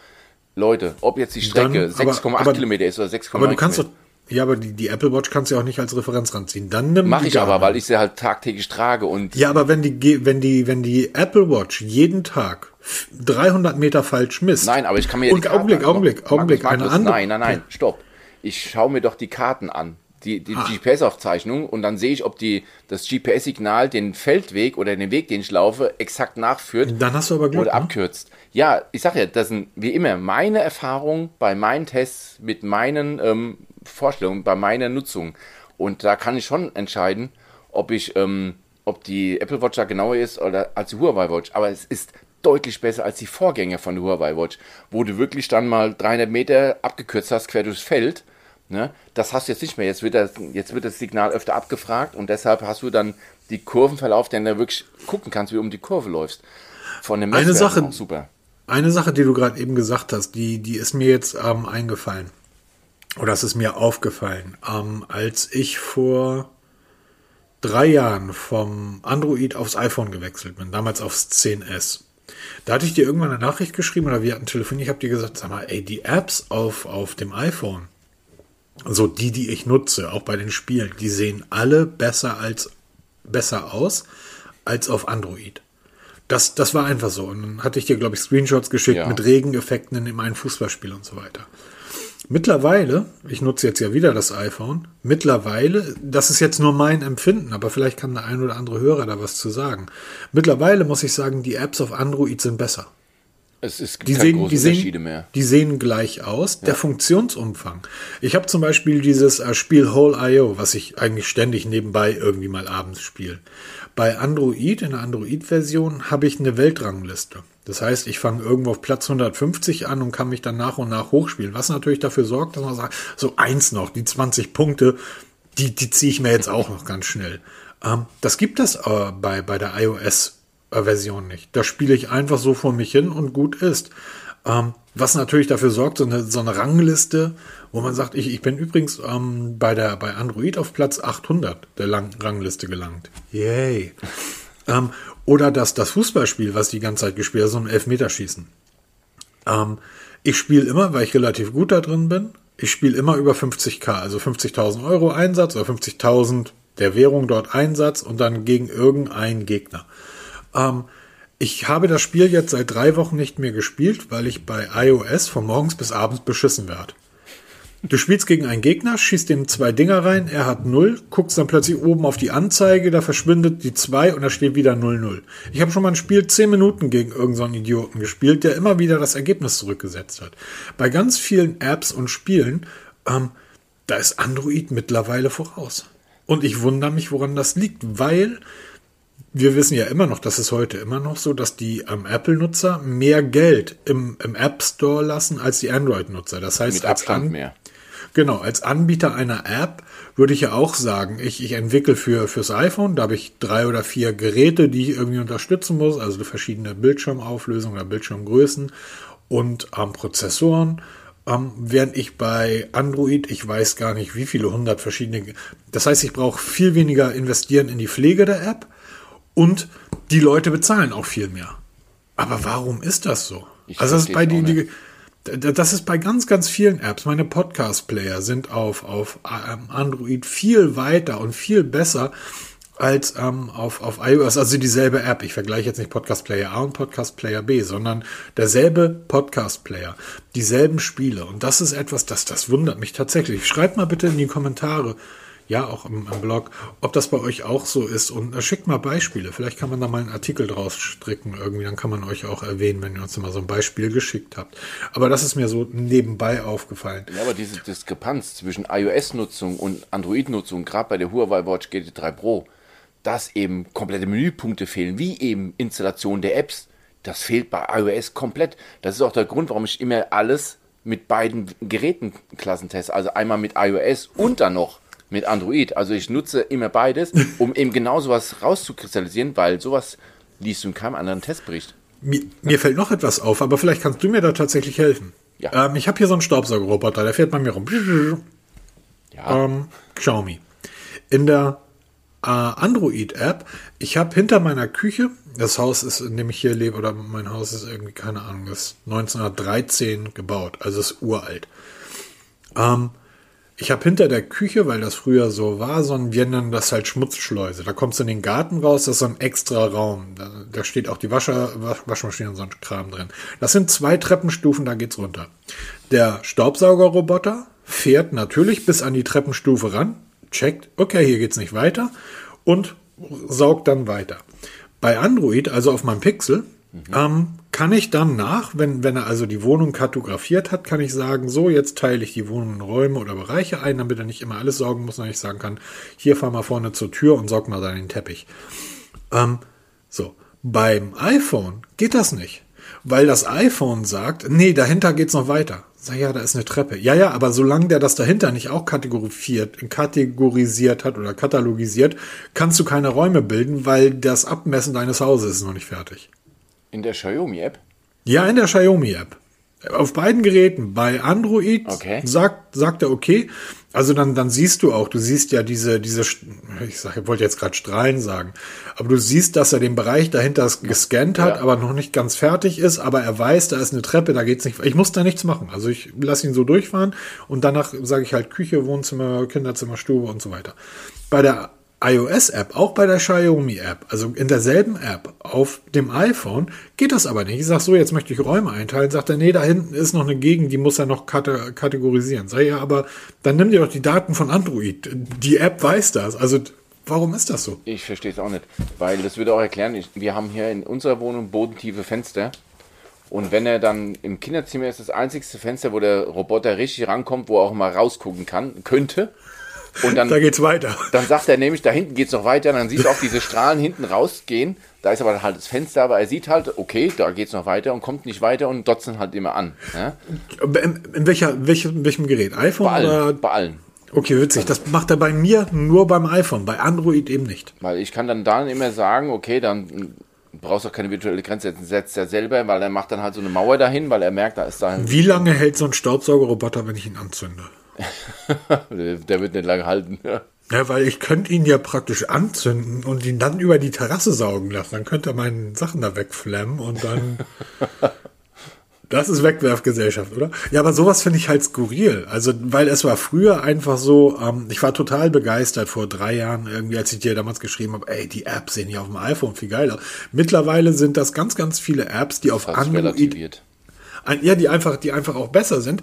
Leute, ob jetzt die Strecke Dann- aber- 6,8 aber- Kilometer ist oder 6,9 Aber du kannst doch, Kilometer. ja, aber die, die Apple Watch kannst du ja auch nicht als Referenz ranziehen. Dann nimm Mache die ich aber, weil ich sie halt tagtäglich trage und Ja, aber wenn die, wenn die, wenn die Apple Watch jeden Tag 300 Meter falsch misst. Nein, aber ich kann mir ja Und Augenblick, Augenblick, Augenblick, eine andere- Nein, nein, nein, stopp. Ich schaue mir doch die Karten an, die, die. GPS-Aufzeichnung und dann sehe ich, ob die, das GPS-Signal den Feldweg oder den Weg, den ich laufe, exakt nachführt Dann hast du aber Glück. oder Ne? abkürzt. Ja, ich sage ja, das sind wie immer meine Erfahrungen bei meinen Tests mit meinen ähm, Vorstellungen, bei meiner Nutzung. Und da kann ich schon entscheiden, ob ich, ähm, ob die Apple Watch da genauer ist oder als die Huawei Watch. Aber es ist deutlich besser als die Vorgänger von der Huawei Watch, wo du wirklich dann mal 300 Meter abgekürzt hast quer durchs Feld. Ne? Das hast du jetzt nicht mehr. Jetzt wird, das, jetzt wird das Signal öfter abgefragt und deshalb hast du dann die Kurvenverlauf, den du wirklich gucken kannst, wie du um die Kurve läufst. Von dem Eine Sache- super. Eine Sache, die du gerade eben gesagt hast, die, die ist mir jetzt ähm, eingefallen. Oder es ist mir aufgefallen. Ähm, als ich vor drei Jahren vom Android aufs iPhone gewechselt bin, damals aufs 10S. Da hatte ich dir irgendwann eine Nachricht geschrieben oder wir hatten telefoniert. Ich habe dir gesagt, sag mal, ey, die Apps auf, auf dem iPhone, also die, die ich nutze, auch bei den Spielen, die sehen alle besser als besser aus als auf Android. Das, das war einfach so. Und dann hatte ich dir, glaube ich, Screenshots geschickt Ja. mit Regeneffekten in dem einen Fußballspiel und so weiter. Mittlerweile, ich nutze jetzt ja wieder das iPhone, mittlerweile, das ist jetzt nur mein Empfinden, aber vielleicht kann der ein oder andere Hörer da was zu sagen. Mittlerweile muss ich sagen, die Apps auf Android sind besser. Es, gibt Die sehen, die, Unterschiede sehen, mehr. die sehen gleich aus. Der Funktionsumfang. Ich habe zum Beispiel dieses äh, Spiel Whole.io, was ich eigentlich ständig nebenbei irgendwie mal abends spiele. Bei Android, in der Android-Version, habe ich eine Weltrangliste. Das heißt, ich fange irgendwo auf Platz 150 an und kann mich dann nach und nach hochspielen. Was natürlich dafür sorgt, dass man sagt, so eins noch, die 20 Punkte, die, die ziehe ich mir jetzt auch noch ganz schnell. Ähm, das gibt es äh, bei, bei der iOS-Version nicht. Da spiele ich einfach so vor mich hin und gut ist. Ähm, was natürlich dafür sorgt, so eine, so eine Rangliste, wo man sagt, ich, ich bin übrigens ähm, bei, der, bei Android auf Platz 800 der Lang Rangliste gelangt. Yay. ähm, oder das, das Fußballspiel, was die ganze Zeit gespielt hat, so ein Elfmeterschießen. Ähm, ich spiele immer, weil ich relativ gut da drin bin, ich spiele immer über 50k, also 50.000 Euro Einsatz oder 50.000 der Währung dort Einsatz und dann gegen irgendeinen Gegner. Ähm, ich habe das Spiel jetzt seit drei Wochen nicht mehr gespielt, weil ich bei iOS von morgens bis abends beschissen werde. Du spielst gegen einen Gegner, schießt dem zwei Dinger rein, er hat null, guckst dann plötzlich oben auf die Anzeige, da verschwindet die zwei und da steht wieder 0-0. Ich habe schon mal ein Spiel zehn Minuten gegen irgendeinen so Idioten gespielt, der immer wieder das Ergebnis zurückgesetzt hat. Bei ganz vielen Apps und Spielen, ähm, da ist Android mittlerweile voraus. Und ich wundere mich, woran das liegt, weil wir wissen ja immer noch, das ist heute immer noch so, dass die ähm, Apple-Nutzer mehr Geld im, im App Store lassen als die Android-Nutzer. Das heißt, Mit Abstand als mehr. Genau, als Anbieter einer App würde ich ja auch sagen, ich, ich entwickle für, fürs iPhone, da habe ich drei oder vier Geräte, die ich irgendwie unterstützen muss, also verschiedene Bildschirmauflösungen oder Bildschirmgrößen und ähm, Prozessoren. Ähm, während ich bei Android, ich weiß gar nicht, wie viele hundert verschiedene. Das heißt, ich brauche viel weniger investieren in die Pflege der App und die Leute bezahlen auch viel mehr. Aber warum ist das so? Ich also das ist bei die, die, das ist bei ganz, ganz vielen Apps. Meine Podcast-Player sind auf, auf ähm, Android viel weiter und viel besser als ähm, auf, auf iOS, also dieselbe App. Ich vergleiche jetzt nicht Podcast Player A und Podcast Player B, sondern derselbe Podcast Player, dieselben Spiele. Und das ist etwas, das, das wundert mich tatsächlich. Schreibt mal bitte in die Kommentare, ja, auch im, im Blog, ob das bei euch auch so ist. Und äh, schickt mal Beispiele. Vielleicht kann man da mal einen Artikel draus stricken irgendwie. Dann kann man euch auch erwähnen, wenn ihr uns mal so ein Beispiel geschickt habt. Aber das ist mir so nebenbei aufgefallen. Ja, aber diese Diskrepanz zwischen iOS-Nutzung und Android-Nutzung, gerade bei der Huawei Watch GT3 Pro, dass eben komplette Menüpunkte fehlen, wie eben Installation der Apps, das fehlt bei iOS komplett. Das ist auch der Grund, warum ich immer alles mit beiden Gerätenklassen teste. Also einmal mit iOS und dann noch mit Android. Also ich nutze immer beides, um eben genau sowas rauszukristallisieren, weil sowas liest du in keinem anderen Testbericht. Mir, mir fällt noch etwas auf, aber vielleicht kannst du mir da tatsächlich helfen. Ja. Ähm, ich habe hier so einen Staubsaugerroboter, der fährt bei mir rum. Ja. Ähm, Xiaomi. In der äh, Android-App, ich habe hinter meiner Küche, das Haus ist, in dem ich hier lebe, oder mein Haus ist irgendwie, keine Ahnung, ist 1913 gebaut, also ist uralt. Ähm, ich habe hinter der Küche, weil das früher so war, so ein, wir nennen das halt Schmutzschleuse. Da kommst du in den Garten raus, das ist so ein extra Raum. Da, da steht auch die Wascher, Wasch, Waschmaschine und so ein Kram drin. Das sind zwei Treppenstufen, da geht's runter. Der Staubsaugerroboter fährt natürlich bis an die Treppenstufe ran, checkt, okay, hier geht's nicht weiter und saugt dann weiter. Bei Android, also auf meinem Pixel, ähm, kann ich dann nach, wenn, wenn er also die Wohnung kartografiert hat, kann ich sagen, so, jetzt teile ich die Wohnung in Räume oder Bereiche ein, damit er nicht immer alles saugen muss, sondern ich sagen kann, hier fahr mal vorne zur Tür und saug mal da Teppich. Ähm, so, beim iPhone geht das nicht, weil das iPhone sagt, nee, dahinter geht's noch weiter. Sag ja, da ist eine Treppe. Ja, ja, aber solange der das dahinter nicht auch kategorisiert, kategorisiert hat oder katalogisiert, kannst du keine Räume bilden, weil das Abmessen deines Hauses ist noch nicht fertig. In der Xiaomi-App? Ja, in der Xiaomi-App. Auf beiden Geräten. Bei Android Okay. sagt, sagt er okay. Also dann, dann siehst du auch, du siehst ja diese, diese, ich sag, ich wollte jetzt gerade Strahlen sagen, aber du siehst, dass er den Bereich dahinter gescannt hat, Ja. aber noch nicht ganz fertig ist, aber er weiß, da ist eine Treppe, da geht's nicht. Ich muss da nichts machen. Also ich lasse ihn so durchfahren und danach sage ich halt Küche, Wohnzimmer, Kinderzimmer, Stube und so weiter. Bei der iOS-App, auch bei der Xiaomi-App, also in derselben App auf dem iPhone, geht das aber nicht. Ich sag so, jetzt möchte ich Räume einteilen. Sagt er, nee, da hinten ist noch eine Gegend, die muss er noch kate kategorisieren. Sag ich, ja, aber dann nimm dir doch die Daten von Android. Die App weiß das. Also, warum ist das so? Ich verstehe es auch nicht, weil das würde auch erklären, ich, wir haben hier in unserer Wohnung bodentiefe Fenster und wenn er dann im Kinderzimmer ist das einzigste Fenster, wo der Roboter richtig rankommt, wo er auch mal rausgucken kann, könnte und dann, Da geht's weiter. dann sagt er nämlich, da hinten geht's noch weiter, dann siehst du auch diese Strahlen hinten rausgehen, da ist aber halt das Fenster, aber er sieht halt, okay, da geht's noch weiter und kommt nicht weiter und dotzen halt immer an. Ja? In, in welcher, welchem, welchem Gerät? iPhone Bei oder? allen, bei allen. Okay, witzig. Das macht er bei mir nur beim iPhone, bei Android eben nicht. Weil ich kann dann dann immer sagen, okay, dann brauchst du auch keine virtuelle Grenze, jetzt setzt er selber, weil er macht dann halt so eine Mauer dahin, weil er merkt, da ist da Wie lange hält so ein Staubsaugerroboter, wenn ich ihn anzünde? der wird nicht lange halten. Ja, weil ich könnte ihn ja praktisch anzünden und ihn dann über die Terrasse saugen lassen. Dann könnte er meine Sachen da wegflammen und dann. Das ist Wegwerfgesellschaft, oder? Ja, aber sowas finde ich halt skurril. Also, weil es war früher einfach so, ähm, ich war total begeistert vor drei Jahren, irgendwie, als ich dir damals geschrieben habe, ey, die Apps sehen ja auf dem iPhone viel geiler. Mittlerweile sind das ganz, ganz viele Apps, die auf Android relativiert. ein, ja, die einfach, die einfach auch besser sind.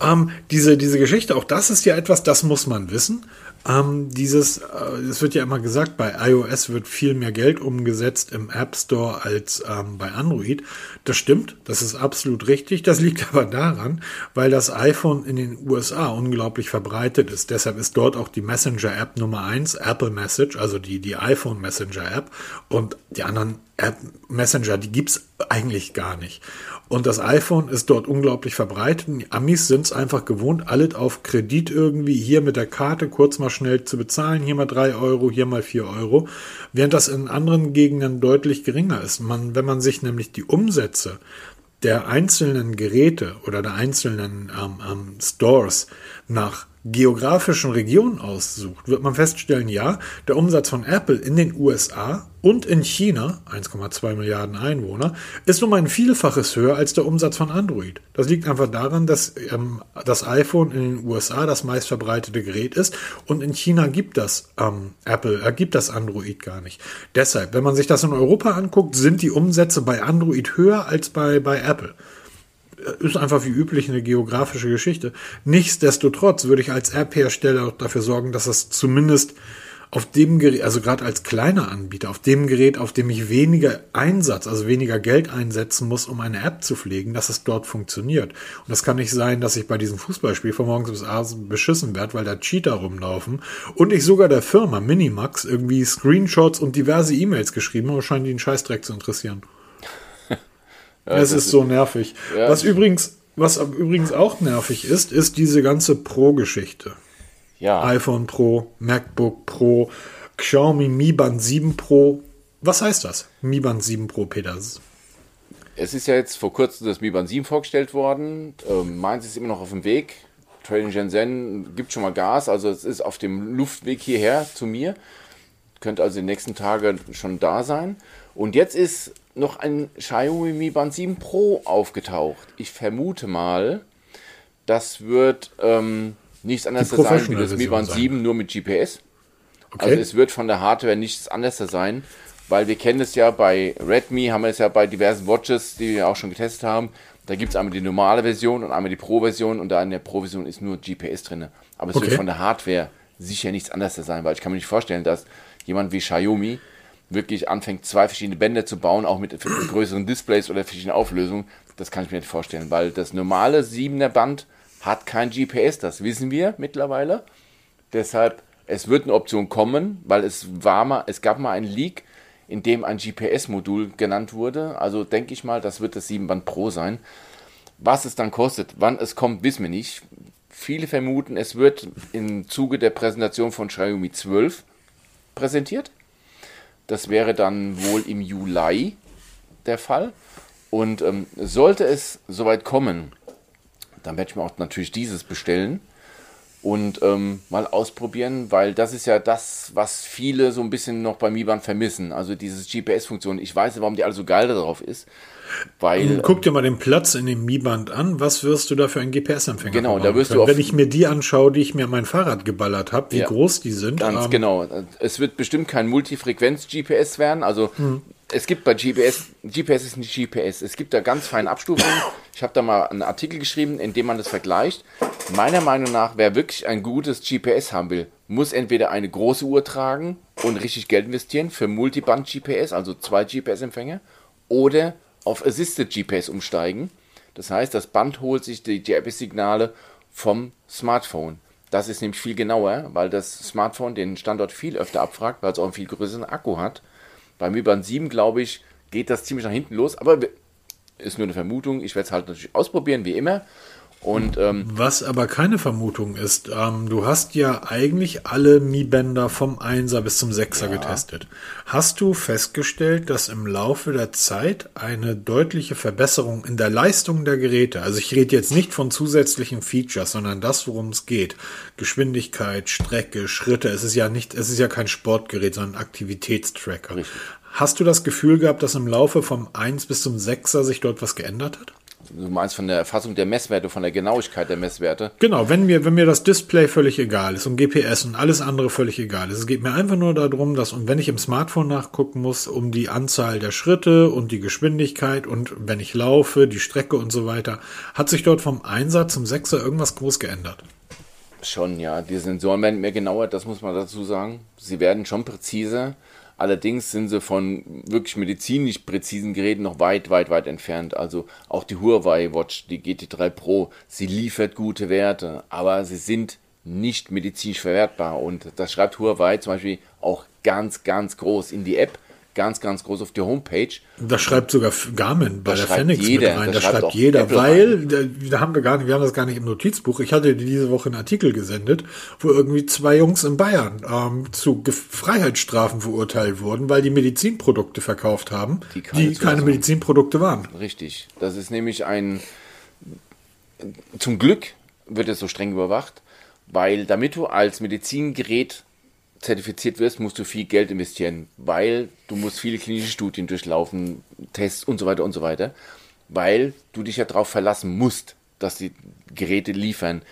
Ähm, diese, diese Geschichte, auch das ist ja etwas, das muss man wissen. Ähm, dieses, äh, es wird ja immer gesagt, bei iOS wird viel mehr Geld umgesetzt im App Store als ähm, bei Android. Das stimmt, das ist absolut richtig. Das liegt aber daran, weil das iPhone in den USA unglaublich verbreitet ist. Deshalb ist dort auch die Messenger-App Nummer eins, Apple Message, also die, die iPhone Messenger-App. Und die anderen App Messenger, die gibt's eigentlich gar nicht. Und das iPhone ist dort unglaublich verbreitet. Die Amis sind es einfach gewohnt, alles auf Kredit irgendwie hier mit der Karte kurz mal schnell zu bezahlen. Hier mal drei Euro, hier mal vier Euro. Während das in anderen Gegenden deutlich geringer ist. Man, wenn man sich nämlich die Umsätze der einzelnen Geräte oder der einzelnen ähm, ähm, Stores nach geografischen Region aussucht, wird man feststellen, ja, der Umsatz von Apple in den USA und in China, 1,2 Milliarden Einwohner, ist um ein Vielfaches höher als der Umsatz von Android. Das liegt einfach daran, dass ähm, das iPhone in den USA das meistverbreitete Gerät ist und in China gibt das ähm, Apple, äh, gibt das Android gar nicht. Deshalb, wenn man sich das in Europa anguckt, sind die Umsätze bei Android höher als bei, bei Apple ist einfach wie üblich eine geografische Geschichte. Nichtsdestotrotz würde ich als App-Hersteller dafür sorgen, dass das zumindest auf dem Gerät, also gerade als kleiner Anbieter, auf dem Gerät, auf dem ich weniger Einsatz, also weniger Geld einsetzen muss, um eine App zu pflegen, dass es dort funktioniert. Und das kann nicht sein, dass ich bei diesem Fußballspiel von morgens bis abends beschissen werde, weil da Cheater rumlaufen und ich sogar der Firma Minimax irgendwie Screenshots und diverse E-Mails geschrieben habe, scheint die einen Scheißdreck zu interessieren. Ja, es ist so nervig. Ja. Was übrigens, was übrigens auch nervig ist, ist diese ganze Pro-Geschichte. Ja. iPhone Pro, MacBook Pro, Xiaomi Mi Band 7 Pro. Was heißt das? Mi Band 7 Pro, Peters? Es ist ja jetzt vor kurzem das Mi Band 7 vorgestellt worden. Ähm, meins ist immer noch auf dem Weg. Trading Shenzhen gibt schon mal Gas, also es ist auf dem Luftweg hierher zu mir. Könnte also in den nächsten Tagen schon da sein. Und jetzt ist noch ein Xiaomi Mi Band 7 Pro aufgetaucht. Ich vermute mal, das wird ähm, nichts anderes sein wie das Mi Band 7 nur mit GPS. Okay. Also es wird von der Hardware nichts anderes sein, weil wir kennen es ja bei Redmi, haben wir es ja bei diversen Watches, die wir auch schon getestet haben. Da gibt es einmal die normale Version und einmal die Pro-Version und da in der Pro-Version ist nur GPS drin. Aber es okay. wird von der Hardware sicher nichts anderes sein, weil ich kann mir nicht vorstellen, dass jemand wie Xiaomi wirklich anfängt, zwei verschiedene Bänder zu bauen, auch mit größeren Displays oder verschiedenen Auflösungen, das kann ich mir nicht vorstellen, weil das normale 7er Band hat kein GPS, das wissen wir mittlerweile. Deshalb, es wird eine Option kommen, weil es war mal, es gab mal einen Leak, in dem ein GPS-Modul genannt wurde. Also denke ich mal, das wird das 7 Band Pro sein. Was es dann kostet, wann es kommt, wissen wir nicht. Viele vermuten, es wird im Zuge der Präsentation von Xiaomi 12 präsentiert. Das wäre dann wohl im Juli der Fall. Und ähm, sollte es soweit kommen, dann werde ich mir auch natürlich dieses bestellen und ähm, mal ausprobieren, weil das ist ja das, was viele so ein bisschen noch beim Mi Band vermissen. Also dieses GPS-Funktion. Ich weiß, warum die alle so geil darauf ist. Weil, Guck dir mal den Platz in dem Mi-Band an. Was wirst du da für einen GPS-Empfänger Genau, da wirst können? du Wenn ich mir die anschaue, die ich mir an mein Fahrrad geballert habe, wie ja, groß die sind. Ganz ähm, genau. Es wird bestimmt kein Multifrequenz-GPS werden. Also hm. es gibt bei GPS, GPS ist nicht GPS. Es gibt da ganz feine Abstufungen. Ich habe da mal einen Artikel geschrieben, in dem man das vergleicht. Meiner Meinung nach, wer wirklich ein gutes GPS haben will, muss entweder eine große Uhr tragen und richtig Geld investieren für Multiband-GPS, also zwei GPS-Empfänger, oder auf Assisted GPS umsteigen. Das heißt, das Band holt sich die GPS-Signale vom Smartphone. Das ist nämlich viel genauer, weil das Smartphone den Standort viel öfter abfragt, weil es auch einen viel größeren Akku hat. Beim Band 7, glaube ich, geht das ziemlich nach hinten los, aber ist nur eine Vermutung. Ich werde es halt natürlich ausprobieren, wie immer. Und, ähm, Was aber keine Vermutung ist, ähm, du hast ja eigentlich alle Mi-Bänder vom 1er bis zum 6er ja. getestet. Hast du festgestellt, dass im Laufe der Zeit eine deutliche Verbesserung in der Leistung der Geräte, also ich rede jetzt nicht von zusätzlichen Features, sondern das, worum es geht, Geschwindigkeit, Strecke, Schritte, es ist ja nicht, es ist ja kein Sportgerät, sondern Aktivitätstracker. Richtig. Hast du das Gefühl gehabt, dass im Laufe vom 1 bis zum 6er sich dort was geändert hat? Du meinst von der Erfassung der Messwerte, von der Genauigkeit der Messwerte? Genau, wenn mir, wenn mir das Display völlig egal ist und GPS und alles andere völlig egal ist. Es geht mir einfach nur darum, dass, und wenn ich im Smartphone nachgucken muss, um die Anzahl der Schritte und die Geschwindigkeit und wenn ich laufe, die Strecke und so weiter, hat sich dort vom Einsatz zum Sechser irgendwas groß geändert? Schon, ja. Die Sensoren werden mehr genauer, das muss man dazu sagen. Sie werden schon präziser. Allerdings sind sie von wirklich medizinisch präzisen Geräten noch weit, weit, weit entfernt. Also auch die Huawei Watch, die GT3 Pro, sie liefert gute Werte, aber sie sind nicht medizinisch verwertbar. Und das schreibt Huawei zum Beispiel auch ganz, ganz groß in die App ganz, ganz groß auf die Homepage. Das schreibt sogar Garmin bei Das der Fenix jeder, mit rein. das Das, schreibt schreibt jeder, Apple weil da, da haben wir gar nicht, wir haben das gar nicht im Notizbuch. Ich hatte diese Woche einen Artikel gesendet, wo irgendwie zwei Jungs in Bayern ähm, zu Ge Freiheitsstrafen verurteilt wurden, weil die Medizinprodukte verkauft haben, Die die keine keine, Zulassung- Medizinprodukte waren. Richtig. Das ist nämlich ein. Zum Glück wird es so streng überwacht, weil damit du als Medizingerät zertifiziert wirst, musst du viel Geld investieren, weil du musst viele klinische Studien durchlaufen, Tests und so weiter und so weiter, weil du dich ja darauf verlassen musst, dass die Geräte liefern.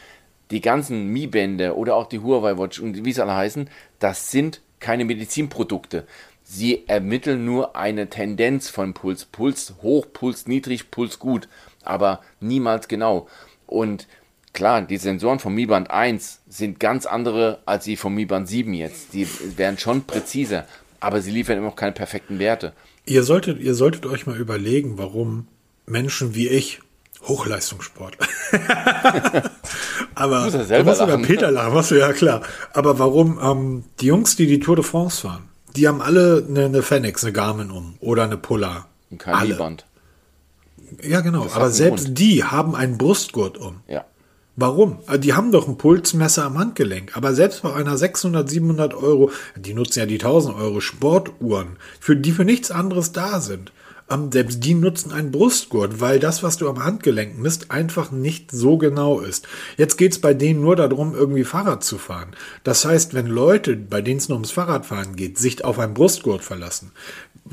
Die ganzen Mi-Bänder oder auch die Huawei Watch und wie sie alle heißen, das sind keine Medizinprodukte. Sie ermitteln nur eine Tendenz von Puls. Puls hoch, Puls niedrig, Puls gut, aber niemals genau. Und klar, die Sensoren vom Mi Band 1 sind ganz andere als die vom Mi Band 7 jetzt. Die werden schon präziser, aber sie liefern immer noch keine perfekten Werte. Ihr solltet, ihr solltet euch mal überlegen, warum Menschen wie ich Hochleistungssport. Aber muss ja da selber muss sogar. Peter lachen, was ja klar. Aber warum ähm, die Jungs, die die Tour de France fahren, die haben alle eine, eine Fenix, eine Garmin um oder eine Polar. Alle. Mi-Band. Ja, genau. hat Aber selbst Grund. die haben einen Brustgurt um. Ja. Warum? Also Die haben doch ein Pulsmesser am Handgelenk. Aber selbst bei einer 600, 700 Euro, die nutzen ja die 1000 Euro Sportuhren, für die für nichts anderes da sind. Ähm, selbst die nutzen einen Brustgurt, weil das, was du am Handgelenk misst, einfach nicht so genau ist. Jetzt geht's bei denen nur darum, irgendwie Fahrrad zu fahren. Das heißt, wenn Leute, bei denen es nur ums Fahrradfahren geht, sich auf einen Brustgurt verlassen,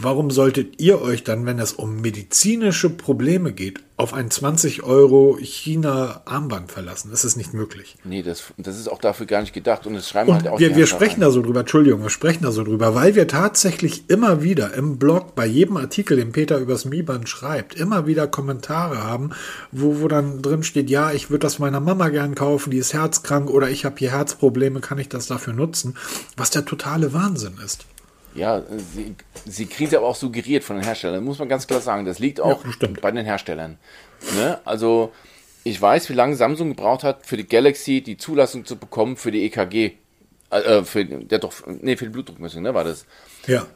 warum solltet ihr euch dann, wenn es um medizinische Probleme geht, auf ein 20 Euro China-Armband verlassen? Das ist nicht möglich. Nee, das, das ist auch dafür gar nicht gedacht und es schreiben Und halt auch wir, wir sprechen da so drüber, Entschuldigung, wir sprechen da so drüber, weil wir tatsächlich immer wieder im Blog, bei jedem Artikel, den Peter übers Mi-Band schreibt, immer wieder Kommentare haben, wo, wo dann drin steht, ja, ich würde das meiner Mama gern kaufen, die ist herzkrank oder ich habe hier Herzprobleme, kann ich das dafür nutzen? Was der totale Wahnsinn ist. Ja, sie, sie kriegen sie aber auch suggeriert von den Herstellern, muss man ganz klar sagen. Das liegt auch Ja, bei den Herstellern. Ne? Also, ich weiß, wie lange Samsung gebraucht hat, für die Galaxy die Zulassung zu bekommen für die EKG. Äh, für, der doch, nee, für die Blutdruckmessung, ne, war das. Ja.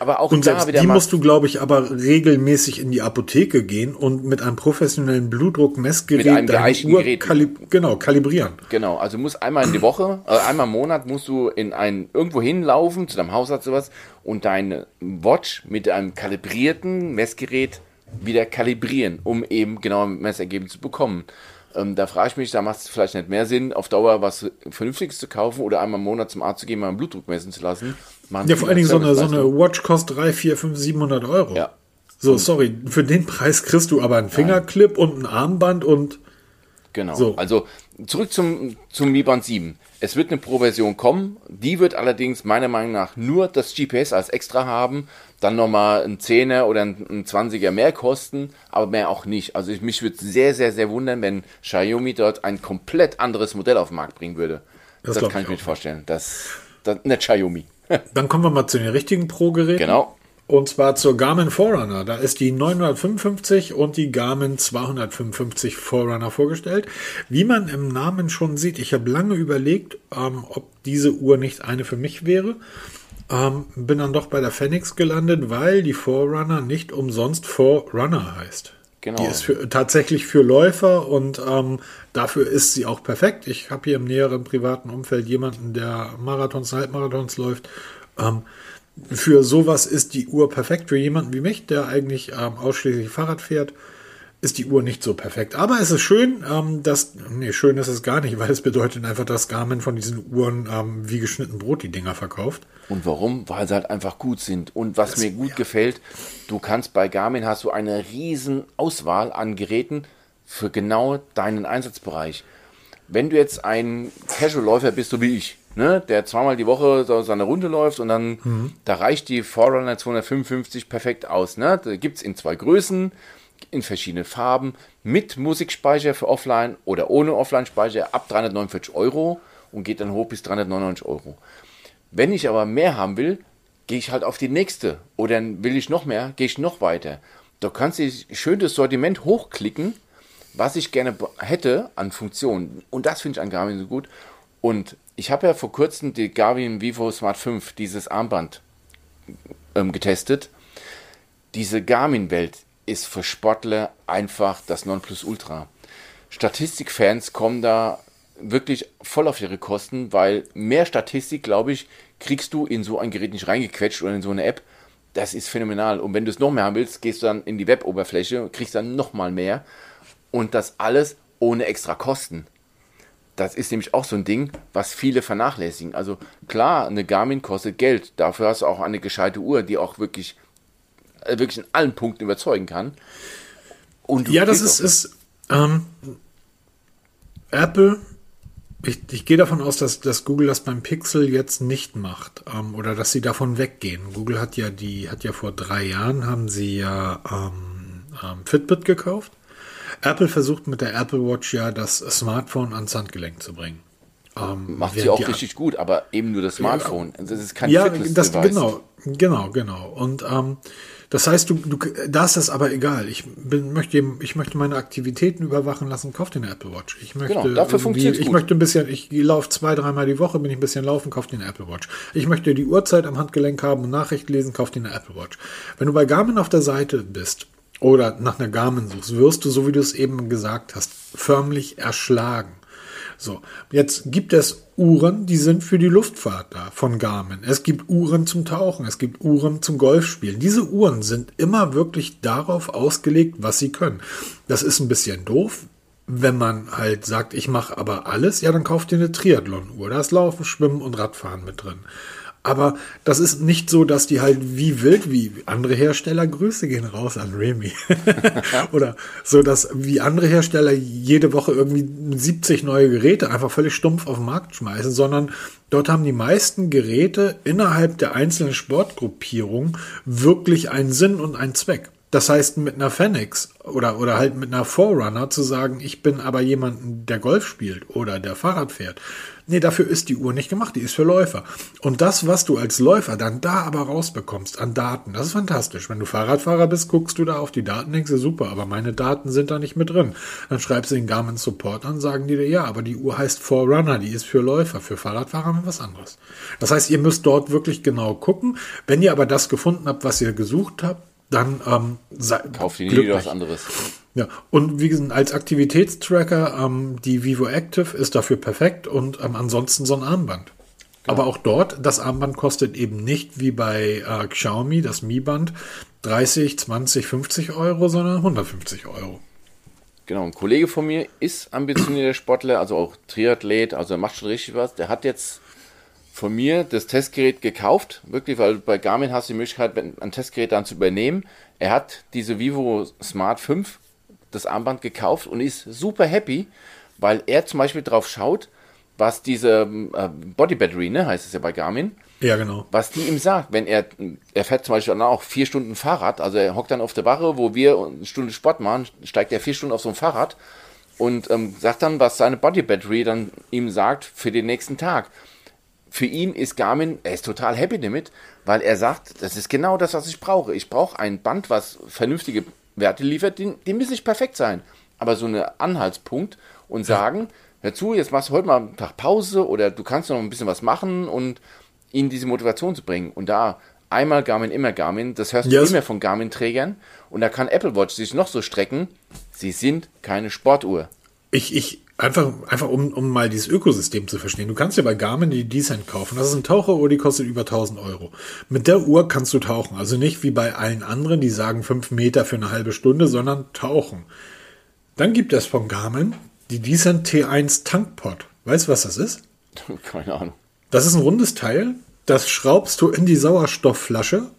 Aber auch Und da selbst wieder die mal. musst du, glaube ich, aber regelmäßig in die Apotheke gehen und mit einem professionellen Blutdruckmessgerät Mit einem deine geeichten Uhr Gerät. kalib genau, kalibrieren. Genau, also du musst einmal in die Woche, äh, einmal im Monat musst du in ein irgendwo hinlaufen, zu deinem Hausarzt sowas, und deine Watch mit einem kalibrierten Messgerät wieder kalibrieren, um eben genaue Messergebnisse zu bekommen. Ähm, da frage ich mich, da macht es vielleicht nicht mehr Sinn, auf Dauer was Vernünftiges zu kaufen oder einmal im Monat zum Arzt zu gehen, mal einen Blutdruck messen zu lassen. Machen Ja, vor allen Dingen so eine, so eine. Watch kostet 3, 4, 5, 700 Euro. Ja. So, sorry, für den Preis kriegst du aber einen Fingerclip und ein Armband und Genau. So. Also zurück zum, zum Mi Band 7. Es wird eine Pro-Version kommen. Die wird allerdings meiner Meinung nach nur das GPS als extra haben. Dann nochmal ein 10er oder ein, ein 20er mehr kosten, aber mehr auch nicht. Also ich, mich würde sehr, sehr, sehr wundern, wenn Xiaomi dort ein komplett anderes Modell auf den Markt bringen würde. Das Das, kann ich mir nicht vorstellen. Das, das nicht Xiaomi. Dann kommen wir mal zu den richtigen Pro-Geräten. genau. Und zwar zur Garmin Forerunner. Da ist die 955 und die Garmin 255 Forerunner vorgestellt. Wie man im Namen schon sieht, ich habe lange überlegt, ähm, ob diese Uhr nicht eine für mich wäre. Ähm, bin dann doch bei der Phoenix gelandet, weil die Forerunner nicht umsonst Forerunner heißt. Genau. Die ist für, tatsächlich für Läufer und ähm, dafür ist sie auch perfekt. Ich habe hier im näheren privaten Umfeld jemanden, der Marathons, Halbmarathons läuft. Ähm, für sowas ist die Uhr perfekt für jemanden wie mich, der eigentlich ähm, ausschließlich Fahrrad fährt. ist die Uhr nicht so perfekt. Aber es ist schön, ähm, dass, nee, schön ist es gar nicht, weil es bedeutet einfach, dass Garmin von diesen Uhren ähm, wie geschnitten Brot die Dinger verkauft. Und warum? Weil sie halt einfach gut sind. Und was das, mir gut ja. gefällt, du kannst bei Garmin hast du eine riesen Auswahl an Geräten für genau deinen Einsatzbereich. Wenn du jetzt ein Casual-Läufer bist, so wie ich, ne, der zweimal die Woche so seine Runde läuft und dann, mhm. da reicht die Forerunner 255 perfekt aus. Ne? Da gibt es in zwei Größen, in verschiedenen Farben mit Musikspeicher für Offline oder ohne Offline-Speicher ab 349 Euro und geht dann hoch bis 399 Euro. Wenn ich aber mehr haben will, gehe ich halt auf die nächste oder will ich noch mehr, gehe ich noch weiter. Da kannst du schön das Sortiment hochklicken, was ich gerne hätte an Funktionen. Und das finde ich an Garmin so gut. Und ich habe ja vor kurzem die Garmin Vivo Smart 5, dieses Armband, ähm, getestet. Diese Garmin-Welt ist für Sportler einfach das Nonplusultra. Statistikfans kommen da wirklich voll auf ihre Kosten, weil mehr Statistik, glaube ich, kriegst du in so ein Gerät nicht reingequetscht oder in so eine App. Das ist phänomenal. Und wenn du es noch mehr haben willst, gehst du dann in die Web-Oberfläche, kriegst dann noch mal mehr. Und das alles ohne extra Kosten. Das ist nämlich auch so ein Ding, was viele vernachlässigen. Also klar, eine Garmin kostet Geld. Dafür hast du auch eine gescheite Uhr, die auch wirklich äh, wirklich in allen Punkten überzeugen kann. Und ja, das ist, ist ähm, Apple. Ich, ich gehe davon aus, dass, dass Google das beim Pixel jetzt nicht macht ähm, oder dass sie davon weggehen. Google hat ja die hat ja vor drei Jahren haben sie ja ähm, ähm Fitbit gekauft. Apple versucht mit der Apple Watch ja das Smartphone ans Handgelenk zu bringen. Ähm, Macht sie auch richtig gut, aber eben nur das Smartphone. Das ist kein ja, das, genau, genau, genau. Und ähm, das heißt, du, du, da ist das aber egal. Ich bin, möchte, ich möchte meine Aktivitäten überwachen lassen, kauf dir eine Apple Watch. Ich möchte, genau, dafür funktioniert Ich möchte ein bisschen, ich laufe zwei, dreimal die Woche, bin ich ein bisschen laufen, kauf dir eine Apple Watch. Ich möchte die Uhrzeit am Handgelenk haben und Nachrichten lesen, kauf dir eine Apple Watch. Wenn du bei Garmin auf der Seite bist oder nach einer Garmin suchst, wirst du, so wie du es eben gesagt hast, förmlich erschlagen. So, jetzt gibt es Uhren, die sind für die Luftfahrt da von Garmin. Es gibt Uhren zum Tauchen, es gibt Uhren zum Golfspielen. Diese Uhren sind immer wirklich darauf ausgelegt, was sie können. Das ist ein bisschen doof, wenn man halt sagt, ich mache aber alles, ja, dann kauft ihr eine Triathlon-Uhr. Da ist Laufen, Schwimmen und Radfahren mit drin. Aber das ist nicht so, dass die halt wie wild, wie andere Hersteller, Grüße gehen raus an Remy. Oder so, dass wie andere Hersteller jede Woche irgendwie 70 neue Geräte einfach völlig stumpf auf den Markt schmeißen, sondern dort haben die meisten Geräte innerhalb der einzelnen Sportgruppierungen wirklich einen Sinn und einen Zweck. Das heißt, mit einer Fenix oder, oder halt mit einer Forerunner zu sagen, ich bin aber jemand, der Golf spielt oder der Fahrrad fährt. Nee, dafür ist die Uhr nicht gemacht, die ist für Läufer. Und das, was du als Läufer dann da aber rausbekommst an Daten, das ist fantastisch. Wenn du Fahrradfahrer bist, guckst du da auf die Daten, denkst du, super, aber meine Daten sind da nicht mit drin. Dann schreibst du den Garmin Support an, sagen die dir, ja, aber die Uhr heißt Forerunner, die ist für Läufer, für Fahrradfahrer was anderes. Das heißt, ihr müsst dort wirklich genau gucken. Wenn ihr aber das gefunden habt, was ihr gesucht habt, dann ähm, kauft ihr nie was anderes. Ja, und wie gesagt, als Aktivitätstracker, ähm, die Vivo Active ist dafür perfekt und ähm, ansonsten so ein Armband. Genau. Aber auch dort, das Armband kostet eben nicht wie bei äh, Xiaomi, das Mi-Band, 30, 20, 50 Euro, sondern 150 Euro. Genau, ein Kollege von mir ist ambitionierter Sportler, also auch Triathlet, also er macht schon richtig was. Der hat jetzt von mir das Testgerät gekauft, wirklich, weil bei Garmin hast du die Möglichkeit, ein Testgerät dann zu übernehmen. Er hat diese Vivo Smart 5, das Armband gekauft und ist super happy, weil er zum Beispiel drauf schaut, was diese äh, Body Battery, ne, heißt es ja bei Garmin. Ja, genau. Was die ihm sagt, wenn er, er fährt zum Beispiel dann auch vier Stunden Fahrrad, also er hockt dann auf der Wache, wo wir eine Stunde Sport machen, steigt er vier Stunden auf so ein Fahrrad und ähm, sagt dann, was seine Body Battery dann ihm sagt für den nächsten Tag für ihn ist Garmin, er ist total happy damit, weil er sagt, das ist genau das, was ich brauche. Ich brauche ein Band, was vernünftige Werte liefert, die, die müssen nicht perfekt sein. Aber so einen Anhaltspunkt und sagen, hör zu, jetzt machst du heute mal einen Tag Pause oder du kannst noch ein bisschen was machen und ihnen diese Motivation zu bringen. Und da einmal Garmin, immer Garmin, das hörst yes. du immer von Garmin-Trägern. Und da kann Apple Watch sich noch so strecken, sie sind keine Sportuhr. Ich, ich, einfach, einfach um, um mal dieses Ökosystem zu verstehen. Du kannst ja bei Garmin die Decent kaufen. Das ist ein Taucheruhr, die kostet über 1000 Euro. Mit der Uhr kannst du tauchen. Also nicht wie bei allen anderen, die sagen 5 Meter für eine halbe Stunde, sondern tauchen. Dann gibt es von Garmin die Decent T1 Tankpot. Weißt du, was das ist? Keine Ahnung. Das ist ein rundes Teil. Das schraubst du in die Sauerstoffflasche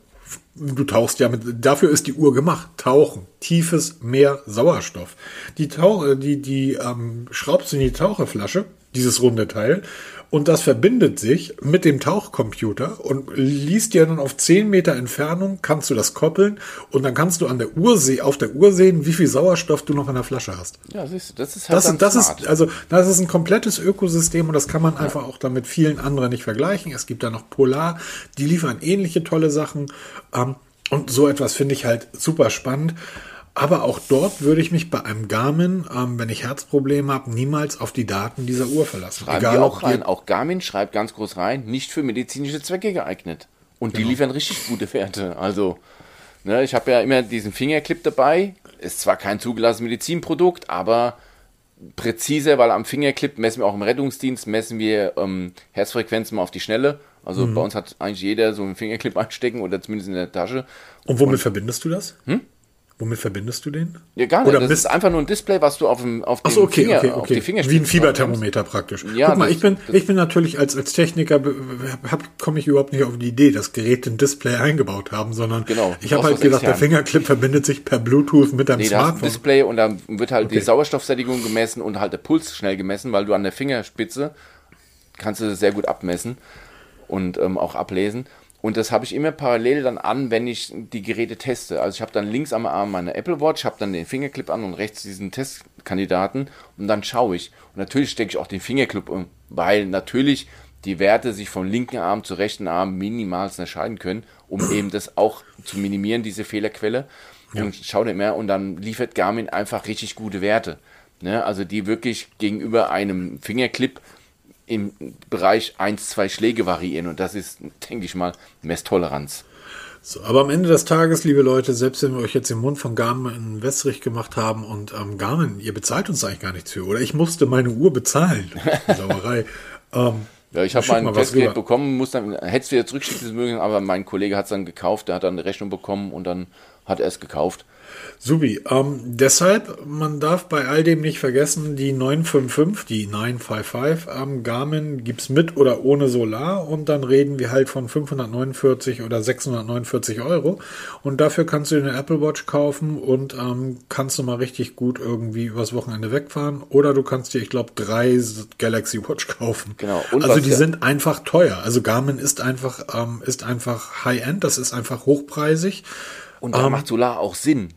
du tauchst ja mit, dafür ist die Uhr gemacht. Tauchen, tiefes Meer Sauerstoff. Die, Tauch, äh, die, die ähm, schraubst in die Taucherflasche, dieses runde Teil, und das verbindet sich mit dem Tauchcomputer und liest dir dann auf 10 Meter Entfernung, kannst du das koppeln und dann kannst du an der Uhr auf der Uhr sehen, wie viel Sauerstoff du noch in der Flasche hast. Ja, siehst du, das ist halt das, das ist also das ist ein komplettes Ökosystem und das kann man ja. einfach auch damit vielen anderen nicht vergleichen. Es gibt da noch Polar, die liefern ähnliche tolle Sachen ähm, und so etwas finde ich halt super spannend. Aber auch dort würde ich mich bei einem Garmin, ähm, wenn ich Herzprobleme habe, niemals auf die Daten dieser Uhr verlassen. Schreiben Egal, auch rein. Auch Garmin schreibt ganz groß rein, nicht für medizinische Zwecke geeignet. Und genau. die liefern richtig gute Werte. Also, ne, ich habe ja immer diesen Fingerclip dabei. Ist zwar kein zugelassenes Medizinprodukt, aber präziser, weil am Fingerclip messen wir auch im Rettungsdienst, messen wir ähm, Herzfrequenzen mal auf die Schnelle. Also mhm. bei uns hat eigentlich jeder so einen Fingerclip einstecken oder zumindest in der Tasche. Und womit Und, verbindest du das? Hm? Womit verbindest du den? Ja, gar nicht. Oder das ist einfach nur ein Display, was du auf dem auf dem so, okay, Finger, okay, okay. auf die Finger Wie ein Fieberthermometer praktisch. Ja, Guck mal, ich bin ich bin natürlich als als Techniker komme ich überhaupt nicht auf die Idee, dass Geräte ein Display eingebaut haben, sondern genau, ich habe halt gedacht, der Fingerclip verbindet sich per Bluetooth mit deinem nee, Smartphone. Ein Display und dann wird halt okay. die Sauerstoffsättigung gemessen und halt der Puls schnell gemessen, weil du an der Fingerspitze kannst du sehr gut abmessen und ähm, auch ablesen. Und das habe ich immer parallel dann an, wenn ich die Geräte teste. Also ich habe dann links am Arm meine Apple Watch, habe dann den Fingerclip an und rechts diesen Testkandidaten und dann schaue ich. Und natürlich stecke ich auch den Fingerclip um, weil natürlich die Werte sich vom linken Arm zu rechten Arm minimal unterscheiden können, um eben das auch zu minimieren, diese Fehlerquelle. Ja. Und schaue nicht mehr und dann liefert Garmin einfach richtig gute Werte. Ne? Also die wirklich gegenüber einem Fingerclip im Bereich 1, 2 Schläge variieren. Und das ist, denke ich mal, Messtoleranz. So, aber am Ende des Tages, liebe Leute, selbst wenn wir euch jetzt den Mund von Garmin wässrig gemacht haben und ähm, Garmin, ihr bezahlt uns eigentlich gar nichts für, oder ich musste meine Uhr bezahlen. Sauerei. ähm, ja, ich habe mein Testgerät bekommen, muss dann, hätte es wieder zurückschicken mögen, aber mein Kollege hat es dann gekauft, der hat dann eine Rechnung bekommen und dann hat er es gekauft. Subi, ähm, deshalb, man darf bei all dem nicht vergessen, die 955, die 955 ähm, Garmin gibt's mit oder ohne Solar und dann reden wir halt von 549 oder 649 Euro und dafür kannst du eine Apple Watch kaufen und ähm, kannst du mal richtig gut irgendwie übers Wochenende wegfahren oder du kannst dir, ich glaube, drei Galaxy Watch kaufen. Genau. Und also die sind einfach teuer. Also Garmin ist einfach, ähm, ist einfach High-End, das ist einfach hochpreisig. Und da ähm, macht Solar auch Sinn.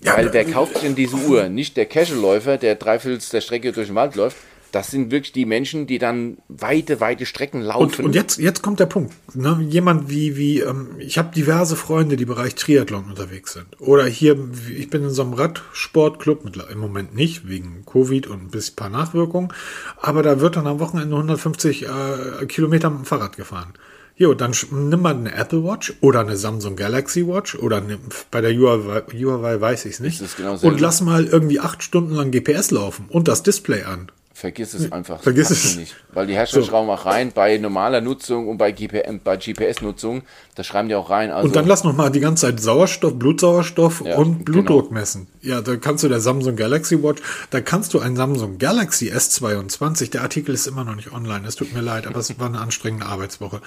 Ja, Weil wer kauft denn diese Uhr? Nicht der Casual-Läufer, der dreiviertel der Strecke durch den Wald läuft. Das sind wirklich die Menschen, die dann weite, weite Strecken laufen. Und, und jetzt, jetzt kommt der Punkt. Ne? Jemand wie, wie ähm, ich habe diverse Freunde, die im Bereich Triathlon unterwegs sind. Oder hier, ich bin in so einem Radsportclub, im Moment nicht, wegen Covid und ein bisschen paar Nachwirkungen. Aber da wird dann am Wochenende 150 äh, Kilometer mit dem Fahrrad gefahren. Jo, dann nimm mal eine Apple Watch oder eine Samsung Galaxy Watch oder eine, bei der Huawei, Huawei weiß ich es nicht. Genau und lass mal irgendwie acht Stunden lang GPS laufen und das Display an. Vergiss es einfach. Vergiss es nicht. Weil die Hersteller so. schreiben auch rein, bei normaler Nutzung und bei, bei GPS-Nutzung, da schreiben die auch rein. Also und dann lass noch mal die ganze Zeit Sauerstoff, Blutsauerstoff ja, und Blutdruck genau. messen. Ja, da kannst du der Samsung Galaxy Watch, da kannst du ein Samsung Galaxy S22, der Artikel ist immer noch nicht online, es tut mir leid, aber es war eine anstrengende Arbeitswoche.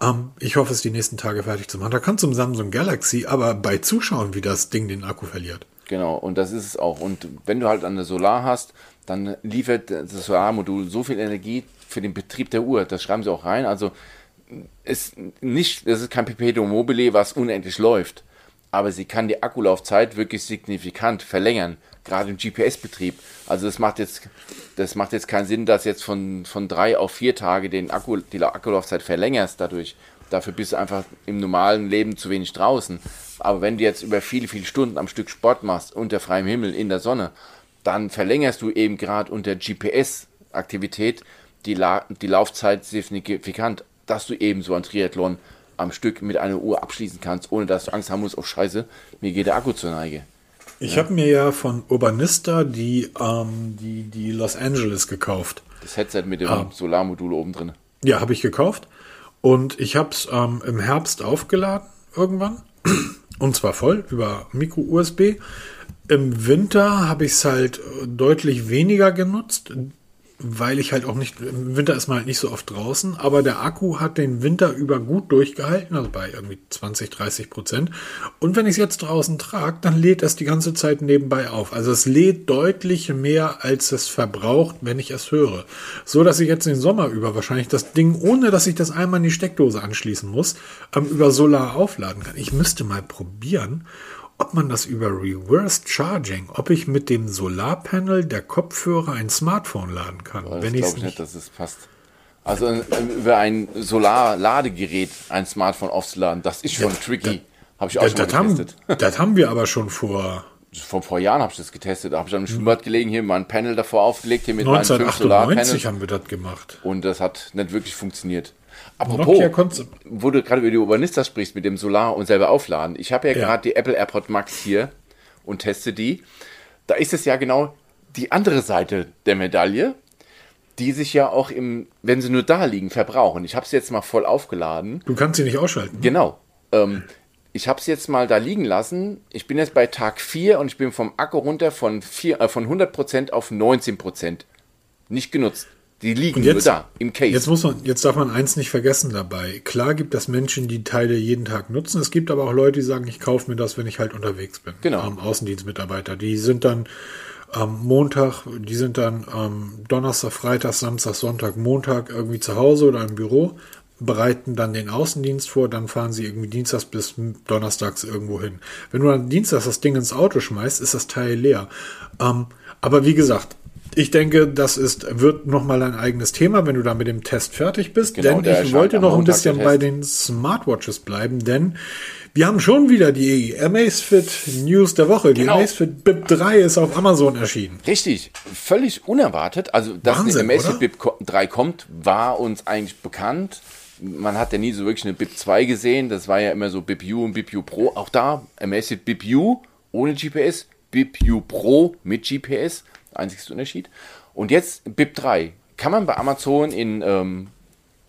Ähm, ich hoffe, es die nächsten Tage fertig zu machen. Da kannst du im Samsung Galaxy aber bei zuschauen, wie das Ding den Akku verliert. Genau, und das ist es auch. Und wenn du halt eine Solar hast, dann liefert das Solarmodul so viel Energie für den Betrieb der Uhr. Das schreiben sie auch rein. Also ist nicht, das ist kein Perpetuum mobile, was unendlich läuft. Aber sie kann die Akkulaufzeit wirklich signifikant verlängern, gerade im GPS-Betrieb. Also das macht jetzt, das macht jetzt keinen Sinn, dass jetzt von, von drei auf vier Tage den Akku, die Akkulaufzeit verlängerst dadurch. Dafür bist du einfach im normalen Leben zu wenig draußen. Aber wenn du jetzt über viele, viele Stunden am Stück Sport machst, unter freiem Himmel, in der Sonne, dann verlängerst du eben gerade unter GPS-Aktivität die, La die Laufzeit signifikant, dass du eben so ein Triathlon am Stück mit einer Uhr abschließen kannst, ohne dass du Angst haben musst, oh Scheiße, mir geht der Akku zur Neige. Ich habe mir ja von Urbanista die, ähm, die, die Los Angeles gekauft. Das Headset mit dem ah. Solarmodul oben drin. Ja, habe ich gekauft. Und ich habe es ähm, im Herbst aufgeladen irgendwann. Und zwar voll über Micro-USB. Im Winter habe ich es halt deutlich weniger genutzt weil ich halt auch nicht, im Winter ist man halt nicht so oft draußen, aber der Akku hat den Winter über gut durchgehalten, also bei irgendwie 20, 30 Prozent. Und wenn ich es jetzt draußen trage, dann lädt es die ganze Zeit nebenbei auf. Also es lädt deutlich mehr, als es verbraucht, wenn ich es höre. So dass ich jetzt den Sommer über wahrscheinlich das Ding, ohne dass ich das einmal in die Steckdose anschließen muss, ähm, über Solar aufladen kann. Ich müsste mal probieren, ob man das über Reverse Charging, ob ich mit dem Solarpanel der Kopfhörer ein Smartphone laden kann. Das wenn ich nicht, nicht, dass es passt. Also äh, über ein Solarladegerät ein Smartphone aufzuladen, das ist schon ja, tricky. Habe ich auch schon mal getestet. Haben, das haben wir aber schon vor vor, vor Jahren habe ich das getestet. Da habe ich am Schwimmbad gelegen, hier mal ein Panel davor aufgelegt, hier mit 1998 haben wir das gemacht. Und das hat nicht wirklich funktioniert. Apropos, wo du gerade über die Urbanista sprichst, mit dem Solar und selber aufladen. Ich habe ja, ja. gerade die Apple AirPod Max hier und teste die. Da ist es ja genau die andere Seite der Medaille, die sich ja auch im, wenn sie nur da liegen, verbrauchen. Ich habe sie jetzt mal voll aufgeladen. Du kannst sie nicht ausschalten. Genau. Ähm, ich habe es jetzt mal da liegen lassen. Ich bin jetzt bei Tag 4 und ich bin vom Akku runter von, 4, äh, von 100% auf 19%. Nicht genutzt. Die liegen jetzt, nur da im Case. Jetzt muss man, jetzt darf man eins nicht vergessen dabei. Klar gibt es Menschen, die Teile jeden Tag nutzen. Es gibt aber auch Leute, die sagen, ich kaufe mir das, wenn ich halt unterwegs bin. Genau. Ähm, Außendienstmitarbeiter. Die sind dann am Montag, die sind dann ähm, Donnerstag, Freitag, Samstag, Sonntag, Montag irgendwie zu Hause oder im Büro, bereiten dann den Außendienst vor, dann fahren sie irgendwie Dienstags bis Donnerstags irgendwo hin. Wenn du dann Dienstags das Ding ins Auto schmeißt, ist das Teil leer. Ähm, aber wie gesagt, ich denke, das ist, wird nochmal ein eigenes Thema, wenn du da mit dem Test fertig bist. Genau, denn ich wollte noch ein bisschen bei den Smartwatches bleiben, denn wir haben schon wieder die Amazfit News der Woche. Genau. Die Amazfit BIP 3 ist auf Amazon erschienen. Richtig, völlig unerwartet. Also, dass Wahnsinn, eine Amazfit BIP 3 kommt, war uns eigentlich bekannt. Man hat ja nie so wirklich eine BIP 2 gesehen. Das war ja immer so BIP U und BIP U Pro. Auch da Amazfit BIP U ohne GPS, BIP U Pro mit GPS einzigste Unterschied. Und jetzt BIP 3. Kann man bei Amazon in ähm,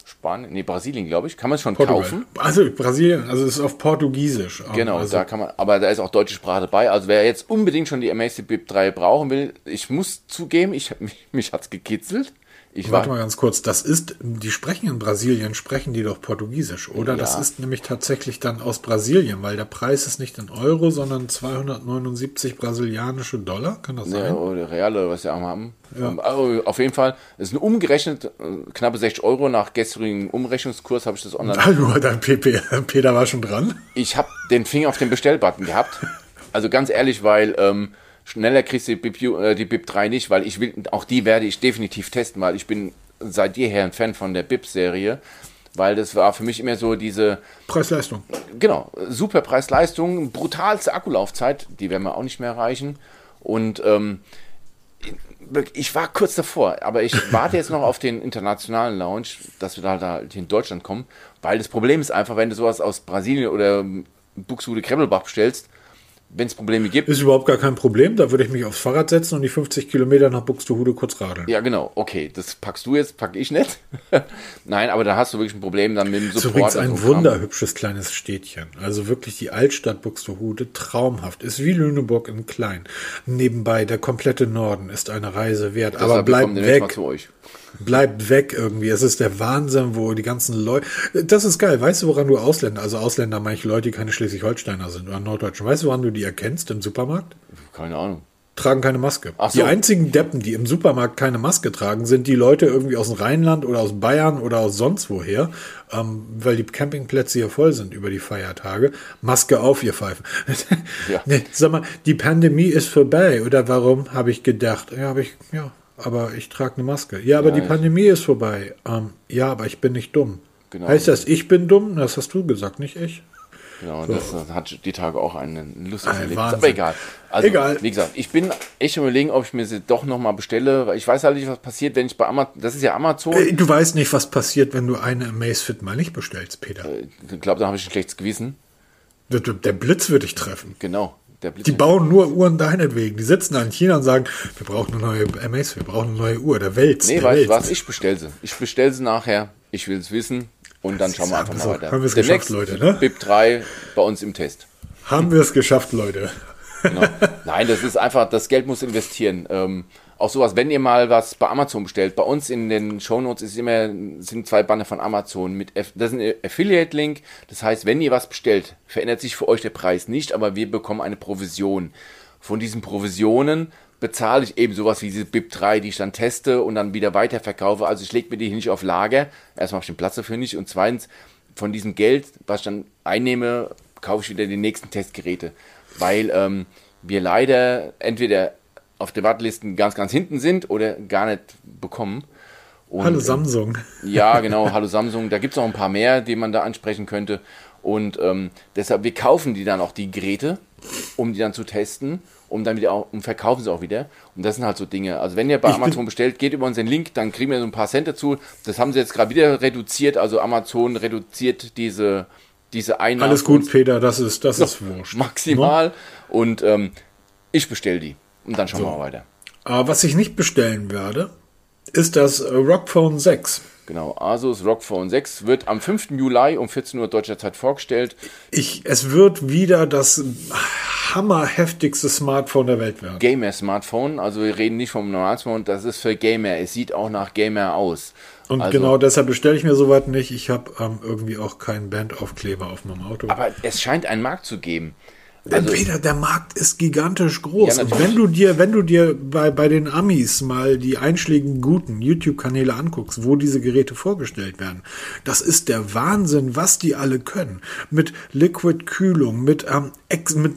Spanien, nee, Brasilien, glaube ich, kann man es schon Portugal. kaufen. Also Brasilien, also es ist auf Portugiesisch. Genau, also. da kann man, aber da ist auch deutsche Sprache dabei. Also wer jetzt unbedingt schon die Amazing BIP 3 brauchen will, ich muss zugeben, ich, mich, mich hat es gekitzelt. Ich Warte mal ganz kurz, das ist, die sprechen in Brasilien, sprechen die doch Portugiesisch, oder? Ja. Das ist nämlich tatsächlich dann aus Brasilien, weil der Preis ist nicht in Euro, sondern 279 brasilianische Dollar, kann das sein? Ja, oder Real oder was sie auch haben. Ja. Ähm, also auf jeden Fall, es ist umgerechnet, äh, knappe 60 Euro nach gestrigem Umrechnungskurs habe ich das online. Hallo, dein PP, Peter war schon dran. Ich habe den Finger auf den Bestellbutton gehabt. Also ganz ehrlich, weil ähm, Schneller kriegst du die BIP, äh, die BIP 3 nicht, weil ich will, auch die werde ich definitiv testen, weil ich bin seit jeher ein Fan von der BIP-Serie, weil das war für mich immer so diese Preis-Leistung. Genau, super Preis-Leistung, brutalste Akkulaufzeit, die werden wir auch nicht mehr erreichen. Und ähm, ich war kurz davor, aber ich warte jetzt noch auf den internationalen Launch, dass wir da halt in Deutschland kommen, weil das Problem ist einfach, wenn du sowas aus Brasilien oder Buxtehude Kremmelbach bestellst, wenn es Probleme gibt. Ist überhaupt gar kein Problem. Da würde ich mich aufs Fahrrad setzen und die 50 Kilometer nach Buxtehude kurz radeln. Ja, genau. Okay, das packst du jetzt, pack ich nicht. Nein, aber da hast du wirklich ein Problem dann mit dem Support. Das ist übrigens ein wunderhübsches kleines Städtchen. Also wirklich die Altstadt Buxtehude, traumhaft. Ist wie Lüneburg in klein. Nebenbei, der komplette Norden ist eine Reise wert. aber bleibt weg. Zu euch bleibt weg irgendwie. Es ist der Wahnsinn, wo die ganzen Leute. Das ist geil. Weißt du, woran du Ausländer, also Ausländer, manche Leute, die keine Schleswig-Holsteiner sind oder Norddeutschen, weißt du, woran du die erkennst im Supermarkt? Keine Ahnung. Tragen keine Maske. Ach so. Die einzigen Deppen, die im Supermarkt keine Maske tragen, sind die Leute irgendwie aus dem Rheinland oder aus Bayern oder aus sonst woher, ähm, weil die Campingplätze hier voll sind über die Feiertage. Maske auf, ihr Pfeifen. ja. nee, sag mal, die Pandemie ist vorbei. Oder warum, habe ich gedacht. Ja, habe ich, ja, aber ich trage eine Maske. Ja, aber ja, die Pandemie ist vorbei. Ähm, ja, aber ich bin nicht dumm. Genau. Heißt das, ich bin dumm? Das hast du gesagt, nicht ich. Genau, so. das hat die Tage auch einen lustigen Erlebnis. Aber egal. Also, egal. Wie gesagt, ich bin echt überlegen, ob ich mir sie doch nochmal bestelle, weil ich weiß halt nicht, was passiert, wenn ich bei Amazon, das ist ja Amazon. Äh, du weißt nicht, was passiert, wenn du eine Amazfit mal nicht bestellst, Peter. Äh, ich glaube, da habe ich ein schlechtes Gewissen. Der, der Blitz würde dich treffen. Genau Die bauen nur Uhren deinetwegen. Die sitzen da in China und sagen, wir brauchen eine neue MS, wir brauchen eine neue Uhr, der Welt. Nee, weißt du was? Ich bestelle sie. Ich bestelle sie nachher. Ich will es wissen. Und dann schauen wir einfach mal weiter. haben wir es geschafft, Leute, ne? BIP 3 bei uns im Test. Haben wir es geschafft, Leute. Genau. Nein, das ist einfach, das Geld muss investieren. Ähm, auch sowas, wenn ihr mal was bei Amazon bestellt, bei uns in den Shownotes ist immer, sind zwei Banner von Amazon mit, das ist ein Affiliate-Link. Das heißt, wenn ihr was bestellt, verändert sich für euch der Preis nicht, aber wir bekommen eine Provision. Von diesen Provisionen bezahle ich eben sowas wie diese BIP 3, die ich dann teste und dann wieder weiterverkaufe. Also ich lege mir die nicht auf Lager. Erstmal habe ich den Platz dafür nicht. Und zweitens, von diesem Geld, was ich dann einnehme, kaufe ich wieder die nächsten Testgeräte. Weil ähm, wir leider entweder auf der Wartelisten ganz, ganz hinten sind oder gar nicht bekommen. Und, Hallo ähm, Samsung. ja, genau. Hallo Samsung. Da gibt es noch ein paar mehr, die man da ansprechen könnte. Und ähm, deshalb, wir kaufen die dann auch die Geräte, um die dann zu testen, um dann wieder auch, und verkaufen sie auch wieder. Und das sind halt so Dinge. Also wenn ihr bei Ich Amazon bestellt, geht über unseren Link, dann kriegen wir so ein paar Cent dazu. Das haben sie jetzt gerade wieder reduziert. Also Amazon reduziert diese, diese Einnahmen. Alles gut, Peter, das ist, das ist wurscht. Maximal. Und ähm, ich bestelle die. Und dann schauen wir mal weiter. Aber was ich nicht bestellen werde, ist das äh, Rockphone 6. Genau, Asus ROG Phone 6 wird am 5. Juli um 14 Uhr deutscher Zeit vorgestellt. Ich, es wird wieder das hammerheftigste Smartphone der Welt werden. Gamer-Smartphone, also wir reden nicht vom normalen Smartphone, das ist für Gamer. Es sieht auch nach Gamer aus. Und also, genau deshalb bestelle ich mir sowas nicht. Ich habe ähm, irgendwie auch keinen Bandaufkleber auf meinem Auto. Aber es scheint einen Markt zu geben. Denn Peter, der Markt ist gigantisch groß. Ja, und wenn du dir, wenn du dir bei, bei den Amis mal die einschlägigen guten YouTube-Kanäle anguckst, wo diese Geräte vorgestellt werden, das ist der Wahnsinn, was die alle können. Mit Liquid-Kühlung, mit, ähm, ex, mit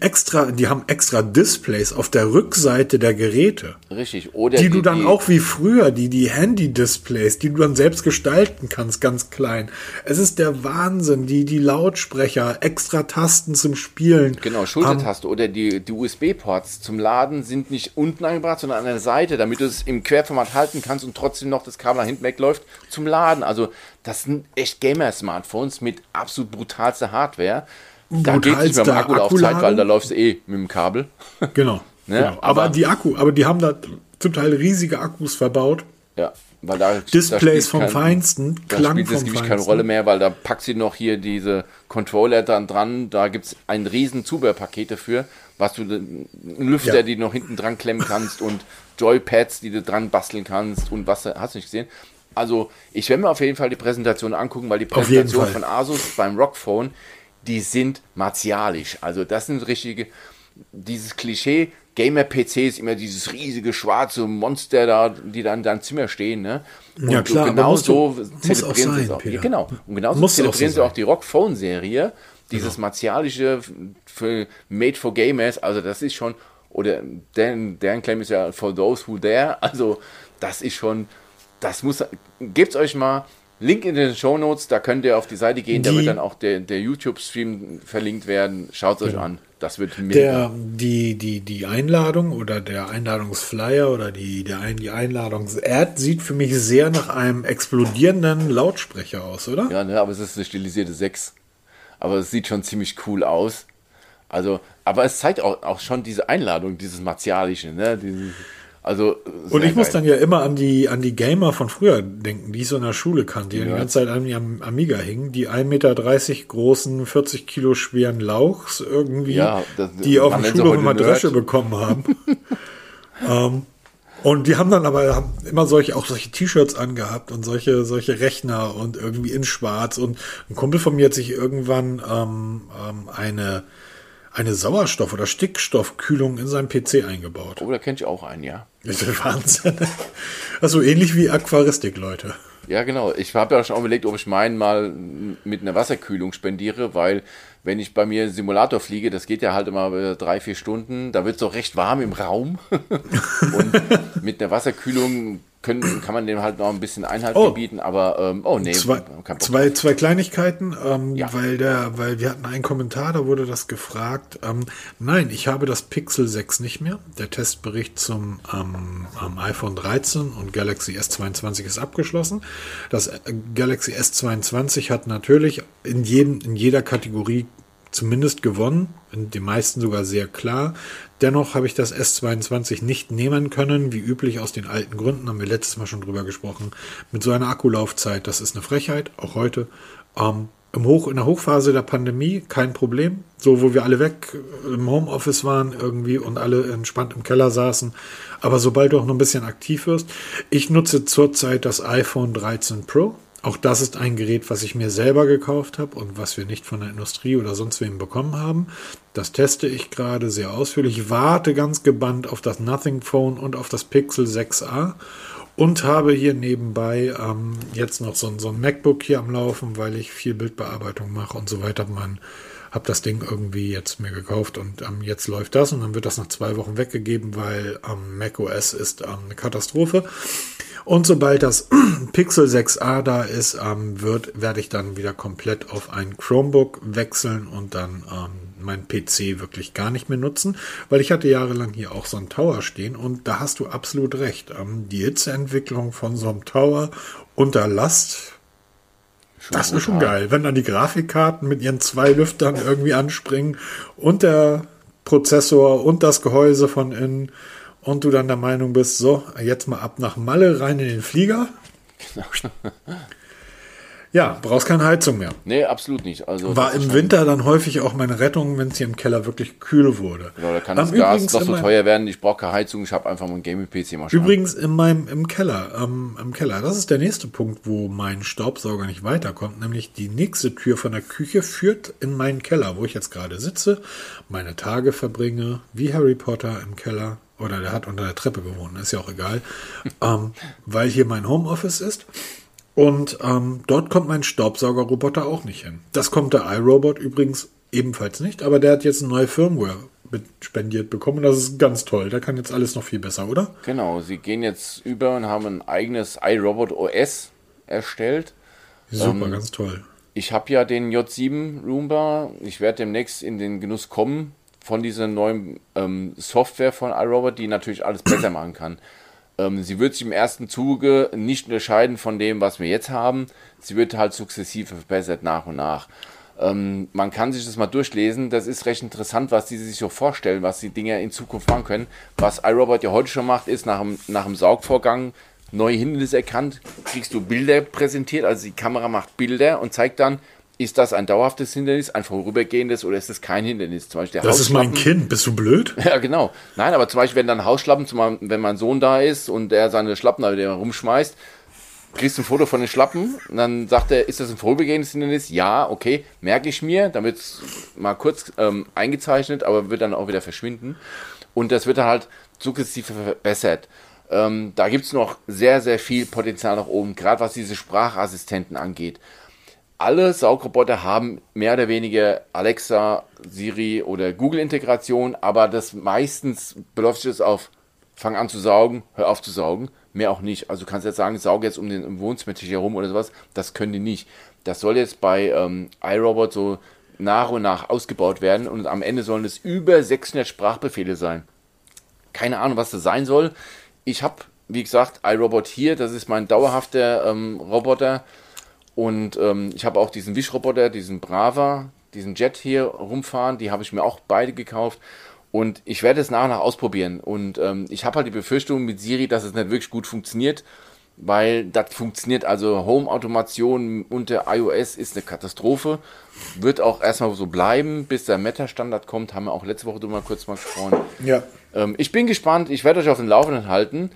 extra, die haben extra Displays auf der Rückseite der Geräte. Richtig. Oder Die du dann auch wie früher, die, die Handy-Displays, die du dann selbst gestalten kannst, ganz klein. Es ist der Wahnsinn, die, die Lautsprecher, extra Tasten zum Spielen. Genau, Schultertaste oder die, die USB-Ports zum Laden sind nicht unten angebracht, sondern an der Seite, damit du es im Querformat halten kannst und trotzdem noch das Kabel nach hinten wegläuft zum Laden. Also das sind echt Gamer-Smartphones mit absolut brutalster Hardware. Da geht nicht mehr um Brutalster Akkulaufzeit, weil da läufst du eh mit dem Kabel. Genau. Ne, genau. Aber, aber- die Akku, aber die haben da zum Teil riesige Akkus verbaut. Ja, weil da Displays da vom kein- Feinsten, Da Klang spielt es vom nämlich keine. Rolle mehr, weil da packst du noch hier diese Controller dann dran. Da gibt es ein riesen Zubehörpaket dafür, was du, einen Lüfter, Ja. die du noch hinten dran klemmen kannst und Joypads, die du dran basteln kannst und was, hast du nicht gesehen? Also, ich werde mir auf jeden Fall die Präsentation angucken, weil die Auf Präsentation von Asus beim Rockphone, die sind martialisch. Also, das sind richtige, dieses Klischee, Gamer-PC ist immer dieses riesige schwarze Monster da, die dann in deinem Zimmer stehen, ne? Und Ja, klar, genau so muss zelebrieren auch sie sein, es auch. Ja, genau. Und Muss auch zelebrieren so sie auch die Rock-Phone-Serie, dieses martialische für Made for Gamers, also das ist schon, oder deren, deren Claim ist ja for those who dare, also das ist schon, das muss, gebt's euch mal, Link in den Show Notes, da könnt ihr auf die Seite gehen, da Die- wird dann auch der, der YouTube-Stream verlinkt werden, schaut euch an, das wird mega. Der, die, die, die Einladung oder der Einladungsflyer oder die, der, Ein- die Einladungs-Ad sieht für mich sehr nach einem explodierenden Lautsprecher aus, oder? Ja, ne, aber es ist eine stilisierte 6. Aber es sieht schon ziemlich cool aus. Also, aber es zeigt auch, auch schon diese Einladung, dieses Martialische, ne? Dieses, also, Und ich muss geil. dann ja immer an die, an die Gamer von früher denken, die ich so in der Schule kannte, die Ja. die ganze Zeit an ihrem Amiga hingen, die 1,30 Meter großen, 40 Kilo schweren Lauchs irgendwie, Ja, das- die auf dem Schulhof immer. Dresche bekommen haben. ähm, und die haben dann aber haben immer solche, auch solche T-Shirts angehabt und solche, solche Rechner und irgendwie in schwarz. Und ein Kumpel von mir hat sich irgendwann ähm, ähm, eine, eine Sauerstoff- oder Stickstoffkühlung in seinen PC eingebaut. Oh, da kenne ich auch einen, ja. Das ist Wahnsinn. Also ähnlich wie Aquaristik, Leute. Ja, genau. Ich habe ja schon überlegt, ob ich meinen mal mit einer Wasserkühlung spendiere, weil wenn ich bei mir Simulator fliege, das geht ja halt immer äh, drei, vier Stunden, da wird es auch recht warm im Raum. Und mit einer Wasserkühlung können, kann man dem halt noch ein bisschen Einhalt Oh. gebieten, aber ähm, oh nee, Zwei, zwei, zwei Kleinigkeiten, ähm, Ja. weil der, weil wir hatten einen Kommentar, da wurde das gefragt. Ähm, nein, ich habe das Pixel 6 nicht mehr. Der Testbericht zum ähm, am iPhone 13 und Galaxy S22 ist abgeschlossen. Das äh, Galaxy S22 hat natürlich in jedem, in jeder Kategorie zumindest gewonnen, in den meisten sogar sehr klar. Dennoch habe ich das S22 nicht nehmen können, wie üblich aus den alten Gründen, haben wir letztes Mal schon drüber gesprochen. Mit so einer Akkulaufzeit, das ist eine Frechheit, auch heute. Ähm, im Hoch, in der Hochphase der Pandemie kein Problem. So, wo wir alle weg im Homeoffice waren irgendwie und alle entspannt im Keller saßen. Aber sobald du auch noch ein bisschen aktiv wirst, ich nutze zurzeit das iPhone 13 Pro. Auch das ist ein Gerät, was ich mir selber gekauft habe und was wir nicht von der Industrie oder sonst wem bekommen haben. Das teste ich gerade sehr ausführlich. Ich warte ganz gebannt auf das Nothing Phone und auf das Pixel 6a und habe hier nebenbei ähm, jetzt noch so, so, ein MacBook hier am Laufen, weil ich viel Bildbearbeitung mache und so weiter. Man habe das Ding irgendwie jetzt mir gekauft und ähm, jetzt läuft das und dann wird das nach zwei Wochen weggegeben, weil ähm, macOS ist ähm, eine Katastrophe. Und sobald das Pixel 6a da ist, ähm, wird, werde ich dann wieder komplett auf ein Chromebook wechseln und dann ähm, mein PC wirklich gar nicht mehr nutzen, weil ich hatte jahrelang hier auch so einen Tower stehen und da hast du absolut recht. Ähm, die Hitzeentwicklung von so einem Tower unter Last, schon das ist schon geil. Wenn dann die Grafikkarten mit ihren zwei Lüftern irgendwie anspringen und der Prozessor und das Gehäuse von innen und du dann der Meinung bist, so, jetzt mal ab nach Malle rein in den Flieger. Ja, brauchst keine Heizung mehr. Nee, absolut nicht. Also War im Winter dann häufig auch meine Rettung, wenn es hier im Keller wirklich kühl wurde. Genau, da kann das um, Gas doch so teuer werden. Ich brauche keine Heizung, ich habe einfach meinen Gaming-PC mal Übrigens in meinem im Keller, ähm, im Keller. Das ist der nächste Punkt, wo mein Staubsauger nicht weiterkommt. Nämlich die nächste Tür von der Küche führt in meinen Keller, wo ich jetzt gerade sitze, meine Tage verbringe, wie Harry Potter im Keller. Oder der hat unter der Treppe gewohnt, ist ja auch egal. ähm, weil hier mein Homeoffice ist. Und ähm, dort kommt mein Staubsaugerroboter auch nicht hin. Das kommt der iRobot übrigens ebenfalls nicht, aber der hat jetzt eine neue Firmware mit spendiert bekommen. Das ist ganz toll. Da kann jetzt alles noch viel besser, oder? Genau, sie gehen jetzt über und haben ein eigenes iRobot OS erstellt. Super, ähm, ganz toll. Ich habe ja den J7 Roomba. Ich werde demnächst in den Genuss kommen von dieser neuen ähm, Software von iRobot, die natürlich alles besser machen kann. Ähm, sie wird sich im ersten Zuge nicht unterscheiden von dem, was wir jetzt haben. Sie wird halt sukzessive verbessert nach und nach. Ähm, man kann sich das mal durchlesen. Das ist recht interessant, was die sich so vorstellen, was die Dinge in Zukunft machen können. Was iRobot ja heute schon macht, ist nach dem, nach dem Saugvorgang neue Hindernisse erkannt, kriegst du Bilder präsentiert. Also die Kamera macht Bilder und zeigt dann, ist das ein dauerhaftes Hindernis, ein vorübergehendes oder ist das kein Hindernis? Zum Beispiel der das ist mein Kind, bist du blöd? Ja, genau. Nein, aber zum Beispiel, wenn dann Hausschlappen, wenn mein Sohn da ist und er seine Schlappen da wieder rumschmeißt, kriegst du ein Foto von den Schlappen und dann sagt er, ist das ein vorübergehendes Hindernis? Ja, okay, merke ich mir, dann wird es mal kurz ähm, eingezeichnet, aber wird dann auch wieder verschwinden. Und das wird dann halt sukzessive verbessert. Ähm, da gibt es noch sehr, sehr viel Potenzial nach oben, gerade was diese Sprachassistenten angeht alle Saugroboter haben mehr oder weniger Alexa, Siri oder Google-Integration, aber das meistens beläuft sich das auf fang an zu saugen, hör auf zu saugen, mehr auch nicht. Also du kannst jetzt sagen, sauge jetzt um den Wohnzimmer herum oder sowas, das können die nicht. Das soll jetzt bei ähm, iRobot so nach und nach ausgebaut werden und am Ende sollen es über 600 Sprachbefehle sein. Keine Ahnung, was das sein soll. Ich habe, wie gesagt, iRobot hier, das ist mein dauerhafter ähm, Roboter und ähm, ich habe auch diesen Wischroboter, diesen Brava, diesen Jet hier rumfahren. Die habe ich mir auch beide gekauft. Und ich werde es nach und nach ausprobieren. Und ähm, ich habe halt die Befürchtung mit Siri, dass es nicht wirklich gut funktioniert, weil das funktioniert. Also Home-Automation unter iOS ist eine Katastrophe. Wird auch erstmal so bleiben, bis der Meta-Standard kommt. Haben wir auch letzte Woche drüber kurz mal gesprochen. Ja. Ähm, ich bin gespannt. Ich werde euch auf den Laufenden halten.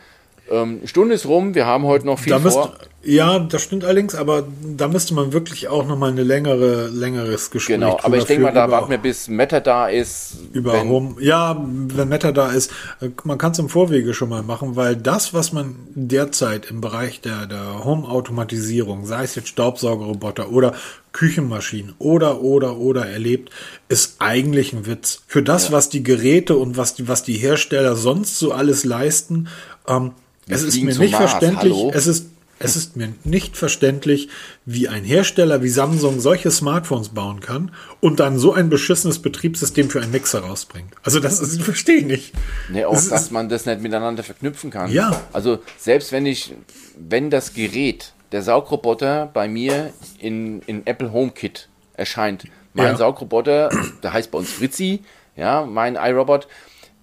Ähm, Stunde ist rum, wir haben heute noch viel da vor. ja, das stimmt allerdings, aber da müsste man wirklich auch noch mal eine längere, längeres Gespräch Genau, aber ich denke mal, da warten wir bis Meta da ist. Über wenn, Home. Ja, wenn Meta da ist, äh, man kann es im Vorwege schon mal machen, weil das, was man derzeit im Bereich der, der Home-Automatisierung, sei es jetzt Staubsaugerroboter oder Küchenmaschinen oder, oder, oder erlebt, ist eigentlich ein Witz. Für das, ja. was die Geräte und was die, was die Hersteller sonst so alles leisten, ähm, es ist mir nicht Mars. verständlich, Hallo? es ist, es ist mir nicht verständlich, wie ein Hersteller wie Samsung solche Smartphones bauen kann und dann so ein beschissenes Betriebssystem für einen Mixer rausbringt. Also das, das verstehe ich nicht. Nee, auch, das dass man das nicht miteinander verknüpfen kann. Ja. Also selbst wenn ich, wenn das Gerät, der Saugroboter bei mir in, in Apple HomeKit erscheint, Mein Ja. Saugroboter, der heißt bei uns Fritzi, ja, mein iRobot,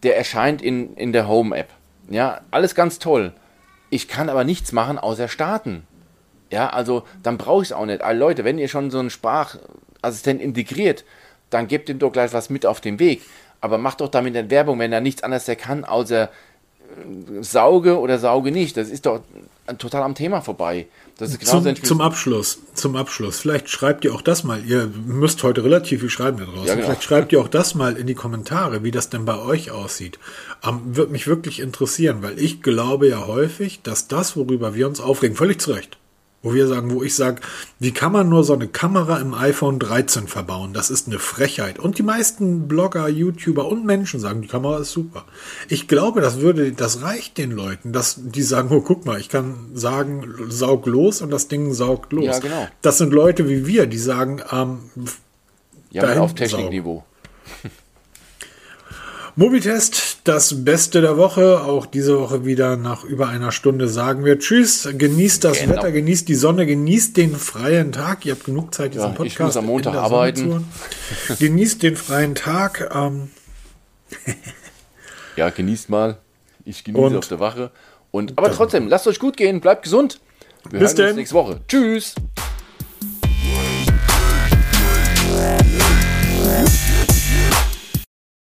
der erscheint in, in der Home-App. Ja, alles ganz toll. Ich kann aber nichts machen, außer starten. Ja, also dann brauche ich es auch nicht. Also Leute, wenn ihr schon so einen Sprachassistent integriert, dann gebt ihm doch gleich was mit auf den Weg. Aber macht doch damit nicht Werbung, wenn er nichts anderes der kann, außer äh, sauge oder sauge nicht. Das ist doch total am Thema vorbei. Das ist genauso Zum, zum Abschluss, zum Abschluss. Vielleicht schreibt ihr auch das mal. Ihr müsst heute relativ viel schreiben da draußen. Ja, genau. Vielleicht schreibt ihr auch das mal in die Kommentare, wie das denn bei euch aussieht. Ähm, Würde mich wirklich interessieren, weil ich glaube ja häufig, dass das, worüber wir uns aufregen, völlig zu Recht. Wo wir sagen, wo ich sage, wie kann man nur so eine Kamera im iPhone 13 verbauen? Das ist eine Frechheit. Und die meisten Blogger, YouTuber und Menschen sagen, die Kamera ist super. Ich glaube, das würde, das reicht den Leuten, dass die sagen, oh, guck mal, ich kann sagen, saug los und das Ding saugt los. Ja, genau. Das sind Leute wie wir, die sagen, ähm, ja, auf Technikniveau. Mobitest, das Beste der Woche. Auch diese Woche wieder nach über einer Stunde sagen wir Tschüss. Genießt das genau. Wetter, genießt die Sonne, genießt den freien Tag. Ihr habt genug Zeit, diesen ja, Podcast ich muss am Montag arbeiten. Genießt den freien Tag. Ähm. ja, genießt mal. Ich genieße Und auf der Wache. Und, aber trotzdem, lasst euch gut gehen, bleibt gesund. Wir Bis hören denn. uns nächste Woche. Tschüss.